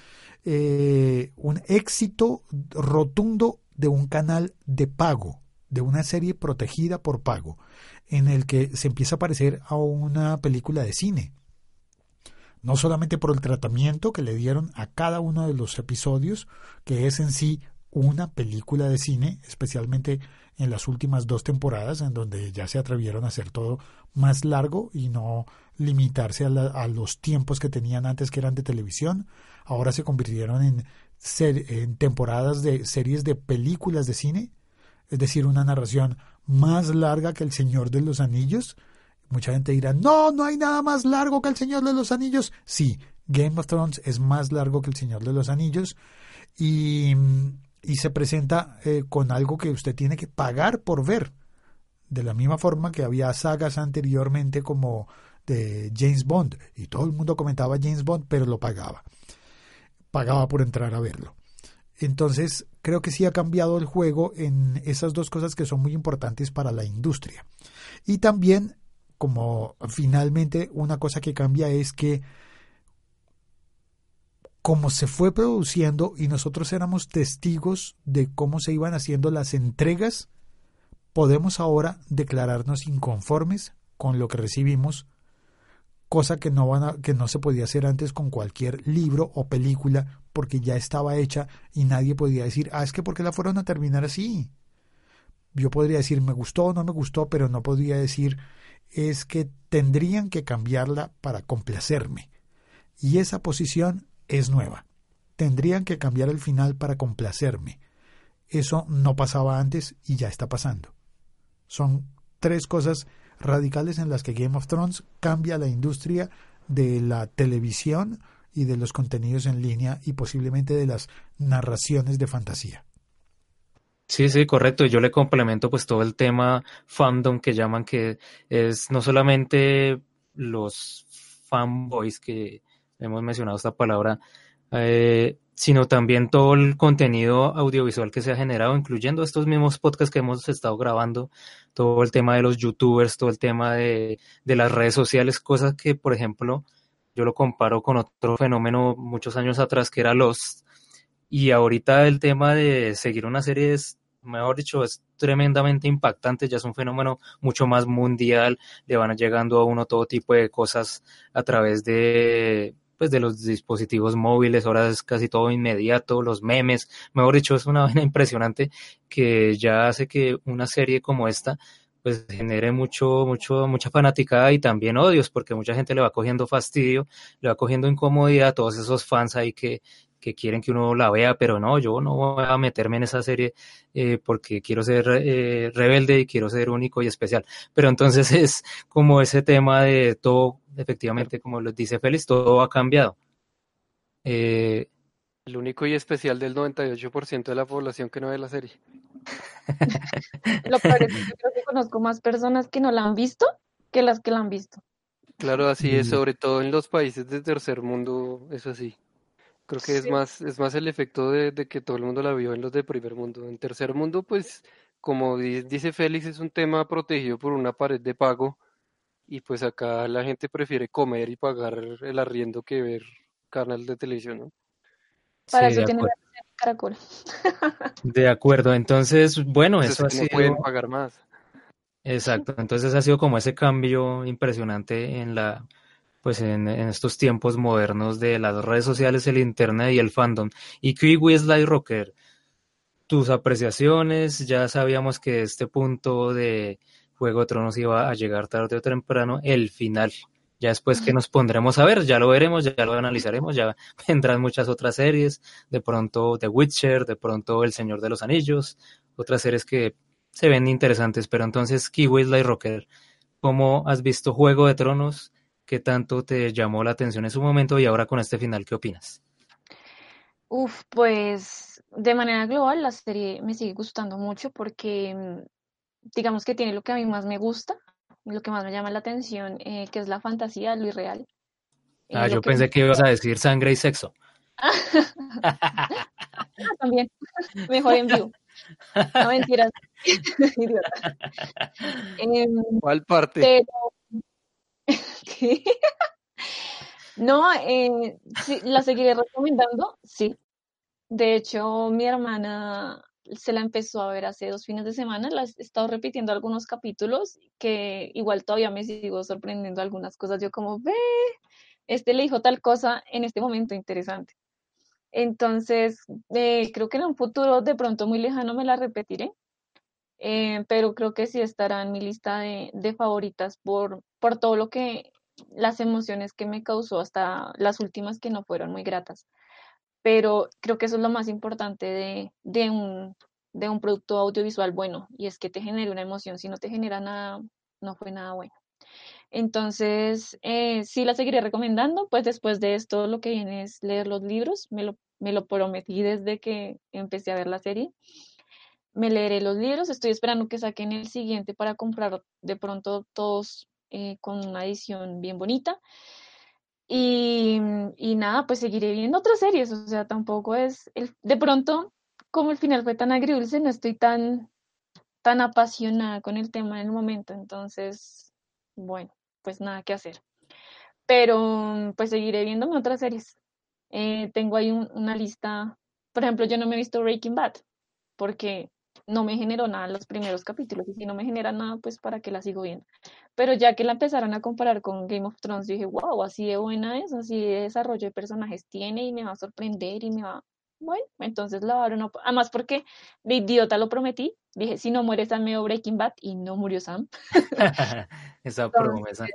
eh, un éxito rotundo de un canal de pago, de una serie protegida por pago, en el que se empieza a parecer a una película de cine no solamente por el tratamiento que le dieron a cada uno de los episodios, que es en sí una película de cine, especialmente en las últimas dos temporadas, en donde ya se atrevieron a hacer todo más largo y no limitarse a, los tiempos que tenían antes que eran de televisión. Ahora se convirtieron en, en temporadas de series de películas de cine, es decir, una narración más larga que El Señor de los Anillos, Mucha gente dirá, no, no hay nada más largo que el Señor de los Anillos. Sí, Game of Thrones es más largo que el Señor de los Anillos y, y se presenta eh, con algo que usted tiene que pagar por ver. De la misma forma que había sagas anteriormente como de James Bond y todo el mundo comentaba James Bond, pero lo pagaba. Pagaba por entrar a verlo. Entonces, creo que sí ha cambiado el juego en esas dos cosas que son muy importantes para la industria. Y también como finalmente una cosa que cambia es que como se fue produciendo y nosotros éramos testigos de cómo se iban haciendo las entregas, podemos ahora declararnos inconformes con lo que recibimos, cosa que no, van a, que no se podía hacer antes con cualquier libro o película porque ya estaba hecha y nadie podía decir, ah, es que porque la fueron a terminar así. Yo podría decir, me gustó o no me gustó, pero no podría decir, es que tendrían que cambiarla para complacerme. Y esa posición es nueva. Tendrían que cambiar el final para complacerme. Eso no pasaba antes y ya está pasando. Son tres cosas radicales en las que Game of Thrones cambia la industria de la televisión y de los contenidos en línea y posiblemente de las narraciones de fantasía. Sí, sí, correcto. Yo le complemento pues todo el tema fandom que llaman que es no solamente los fanboys que hemos mencionado esta palabra, eh, sino también todo el contenido audiovisual que se ha generado, incluyendo estos mismos podcasts que hemos estado grabando, todo el tema de los youtubers, todo el tema de, de las redes sociales, cosas que, por ejemplo, yo lo comparo con otro fenómeno muchos años atrás que era los y ahorita el tema de seguir una serie es, mejor dicho, es tremendamente impactante, ya es un fenómeno mucho más mundial, le van llegando a uno todo tipo de cosas a través de pues de los dispositivos móviles, ahora es casi todo inmediato, los memes, mejor dicho, es una vaina impresionante que ya hace que una serie como esta pues genere mucho, mucho, mucha fanaticada y también odios, porque mucha gente le va cogiendo fastidio, le va cogiendo incomodidad a todos esos fans ahí que, que quieren que uno la vea, pero no, yo no voy a meterme en esa serie eh, porque quiero ser eh, rebelde y quiero ser único y especial. Pero entonces es como ese tema de todo, efectivamente, como lo dice Félix, todo ha cambiado. Eh, el único y especial del 98% de la población que no ve la serie. Lo peor es que yo creo que conozco más personas que no la han visto que las que la han visto. Claro, así es, sobre todo en los países de tercer mundo, eso sí. Creo que es más, es más el efecto de, que todo el mundo la vio en los de primer mundo. En tercer mundo, pues, como dice Félix, es un tema protegido por una pared de pago y pues acá la gente prefiere comer y pagar el arriendo que ver canal de televisión, ¿no? Para Sí, eso tienen Caracol. De acuerdo, entonces, bueno, eso ha es que no sido... pueden pagar más. Exacto, entonces ha sido como ese cambio impresionante en la, pues en, en estos tiempos modernos de las redes sociales, el internet y el fandom. Y Kiwi Slide Rocker, tus apreciaciones, ya sabíamos que este punto de Juego de Tronos iba a llegar tarde o temprano, el final. Ya después que nos pondremos a ver, ya lo veremos, ya lo analizaremos, ya vendrán muchas otras series, de pronto The Witcher, de pronto El Señor de los Anillos, otras series que se ven interesantes, pero entonces Kiwi Slide Rocker, ¿cómo has visto Juego de Tronos? ¿Qué tanto te llamó la atención en su momento y ahora con este final, qué opinas? Uf, pues de manera global la serie me sigue gustando mucho porque mm, digamos que tiene lo que a mí más me gusta, lo que más me llama la atención, eh, que es la fantasía, lo irreal. Eh, Ah, lo yo que- pensé que ibas a decir sangre y sexo. Ah, también, mejor en vivo. No mentiras. Idiota. Em, ¿Cuál parte? pero No, eh, la seguiré recomendando, sí. De hecho, mi hermana se la empezó a ver hace dos fines de semana, la he estado repitiendo algunos capítulos que igual todavía me sigo sorprendiendo algunas cosas. Yo como, ve, este le dijo tal cosa en este momento interesante. Entonces, eh, creo que en un futuro de pronto muy lejano me la repetiré, eh, pero creo que sí estará en mi lista de, de favoritas por, por todo lo que, las emociones que me causó hasta las últimas que no fueron muy gratas. Pero creo que eso es lo más importante de, de un, de un producto audiovisual bueno, y es que te genere una emoción. Si no te genera nada, no fue nada bueno. Entonces, eh, sí la seguiré recomendando, pues después de esto lo que viene es leer los libros, me lo, me lo prometí desde que empecé a ver la serie. Me leeré los libros, estoy esperando que saquen el siguiente para comprar de pronto todos eh, con una edición bien bonita. Y, y nada, pues seguiré viendo otras series, o sea, tampoco es, el, de pronto, como el final fue tan agridulce, no estoy tan, tan apasionada con el tema en el momento, entonces, bueno, pues nada que hacer. Pero pues seguiré viéndome otras series. Eh, tengo ahí un- una lista, por ejemplo, yo no me he visto Breaking Bad, porque no me generó nada los primeros capítulos, y si no me genera nada, pues para qué la sigo viendo. Pero ya que la empezaron a comparar con Game of Thrones, yo dije, wow, así de buena es, así de desarrollo de personajes tiene y me va a sorprender y me va... Bueno, entonces la abro, no... además porque de idiota lo prometí, dije, si no muere Sam, me Breaking Bad y no murió Sam, Esa promesa.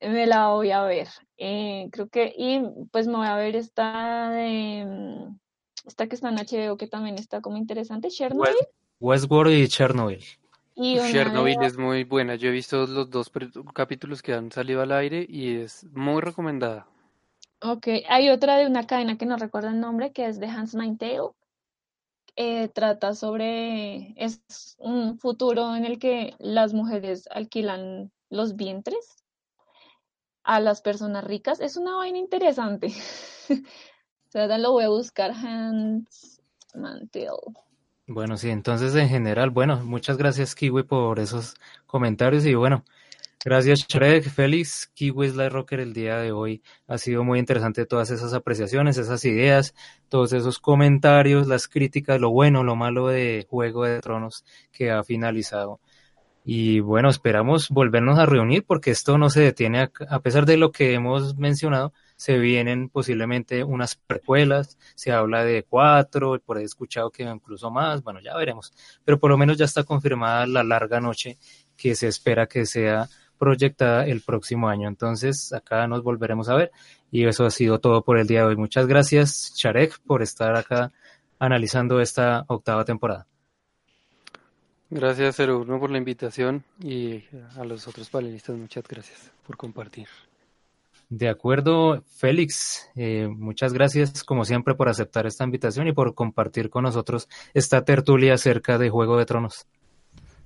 me la voy a ver. Eh, creo que, y pues me voy a ver esta de, mm, esta que está en HBO que también está como interesante, Chernobyl. West- Westworld y Chernobyl. Y Chernobyl de- es muy buena. Yo he visto los dos capítulos que han salido al aire y es muy recomendada. Ok, hay otra de una cadena que no recuerdo el nombre, que es de Hans Tale. Eh, trata sobre, es un futuro en el que las mujeres alquilan los vientres a las personas ricas. Es una vaina interesante. O sea, lo voy a buscar, Hans Tale. Bueno, sí, entonces en general, bueno, muchas gracias Kiwi por esos comentarios y bueno, gracias Shrek, Félix, Kiwi Slide Rocker el día de hoy. Ha sido muy interesante todas esas apreciaciones, esas ideas, todos esos comentarios, las críticas, lo bueno, lo malo de Juego de Tronos que ha finalizado. Y bueno, esperamos volvernos a reunir porque esto no se detiene a pesar de lo que hemos mencionado. Se vienen posiblemente unas precuelas, se habla de cuatro, por ahí he escuchado que incluso más, bueno, ya veremos. Pero por lo menos ya está confirmada la larga noche que se espera que sea proyectada el próximo año. Entonces, acá nos volveremos a ver. Y eso ha sido todo por el día de hoy. Muchas gracias, Sharek, por estar acá analizando esta octava temporada. Gracias, 01 por la invitación y a los otros panelistas, muchas gracias por compartir. De acuerdo, Félix, eh, muchas gracias como siempre por aceptar esta invitación y por compartir con nosotros esta tertulia acerca de Juego de Tronos.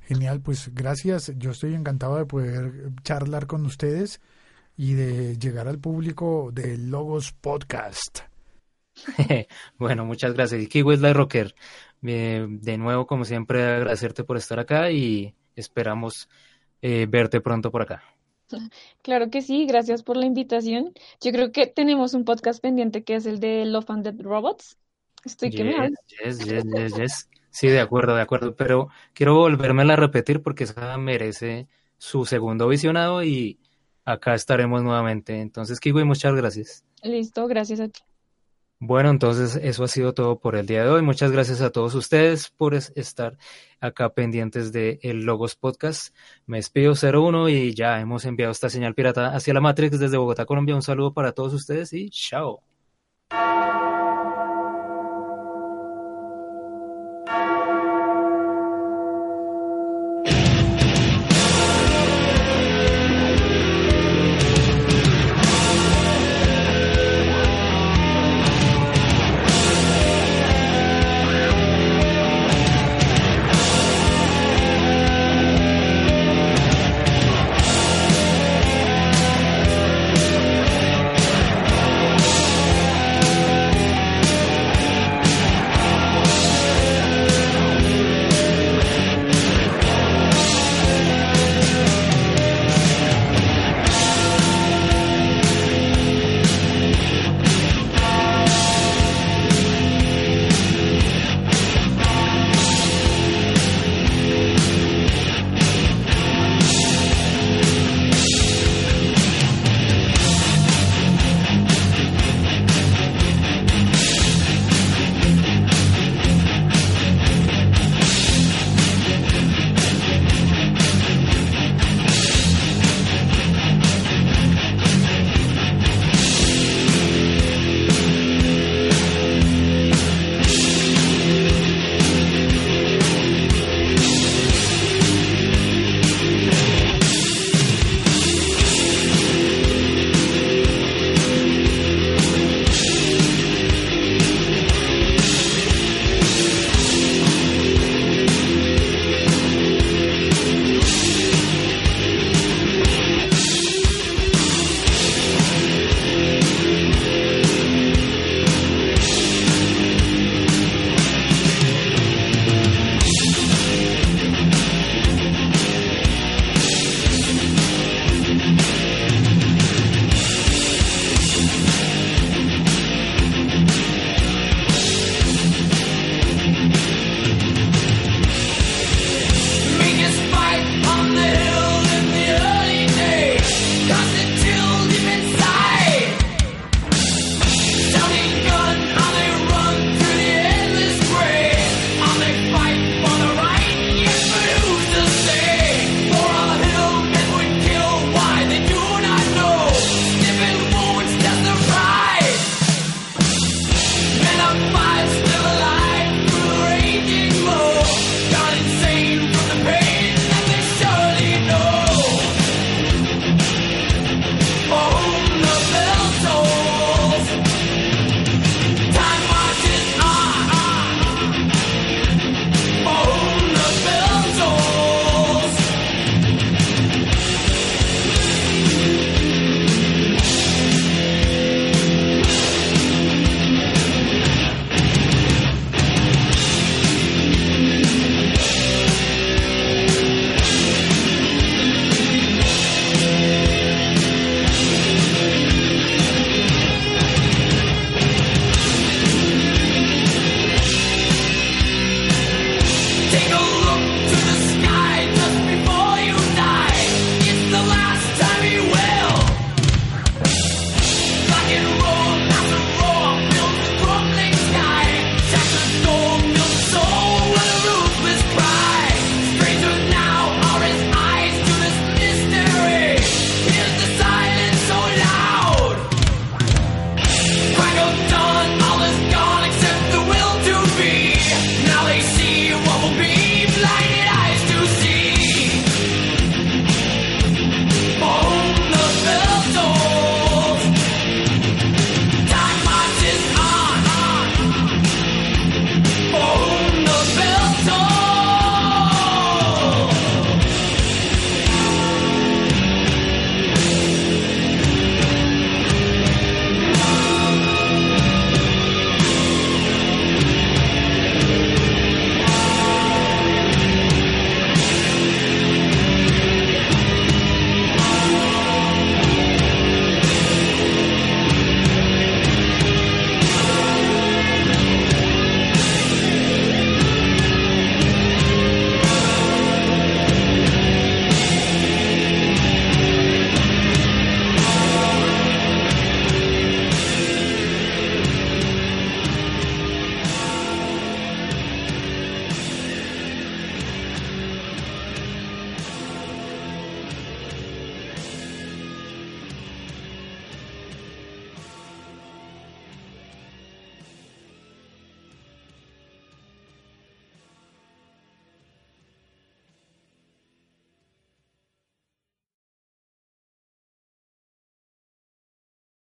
Genial, pues gracias. Yo estoy encantado de poder charlar con ustedes y de llegar al público de Logos Podcast. bueno, muchas gracias. Y Slide Rocker, eh, de nuevo, como siempre, agradecerte por estar acá y esperamos eh, verte pronto por acá. Claro que sí, gracias por la invitación. Yo creo que tenemos un podcast pendiente que es el de Love and Dead Robots. Estoy que me Yes, hablo. yes, yes, yes, yes. Sí, de acuerdo, de acuerdo, pero quiero volvérmela a repetir porque esa merece su segundo visionado y acá estaremos nuevamente. Entonces, Kiwi, muchas gracias. Listo, gracias a ti. Bueno, entonces eso ha sido todo por el día de hoy. Muchas gracias a todos ustedes por es- estar acá pendientes de el Logos Podcast. Me despido 01 y ya hemos enviado esta señal pirata hacia la Matrix desde Bogotá, Colombia. Un saludo para todos ustedes y chao.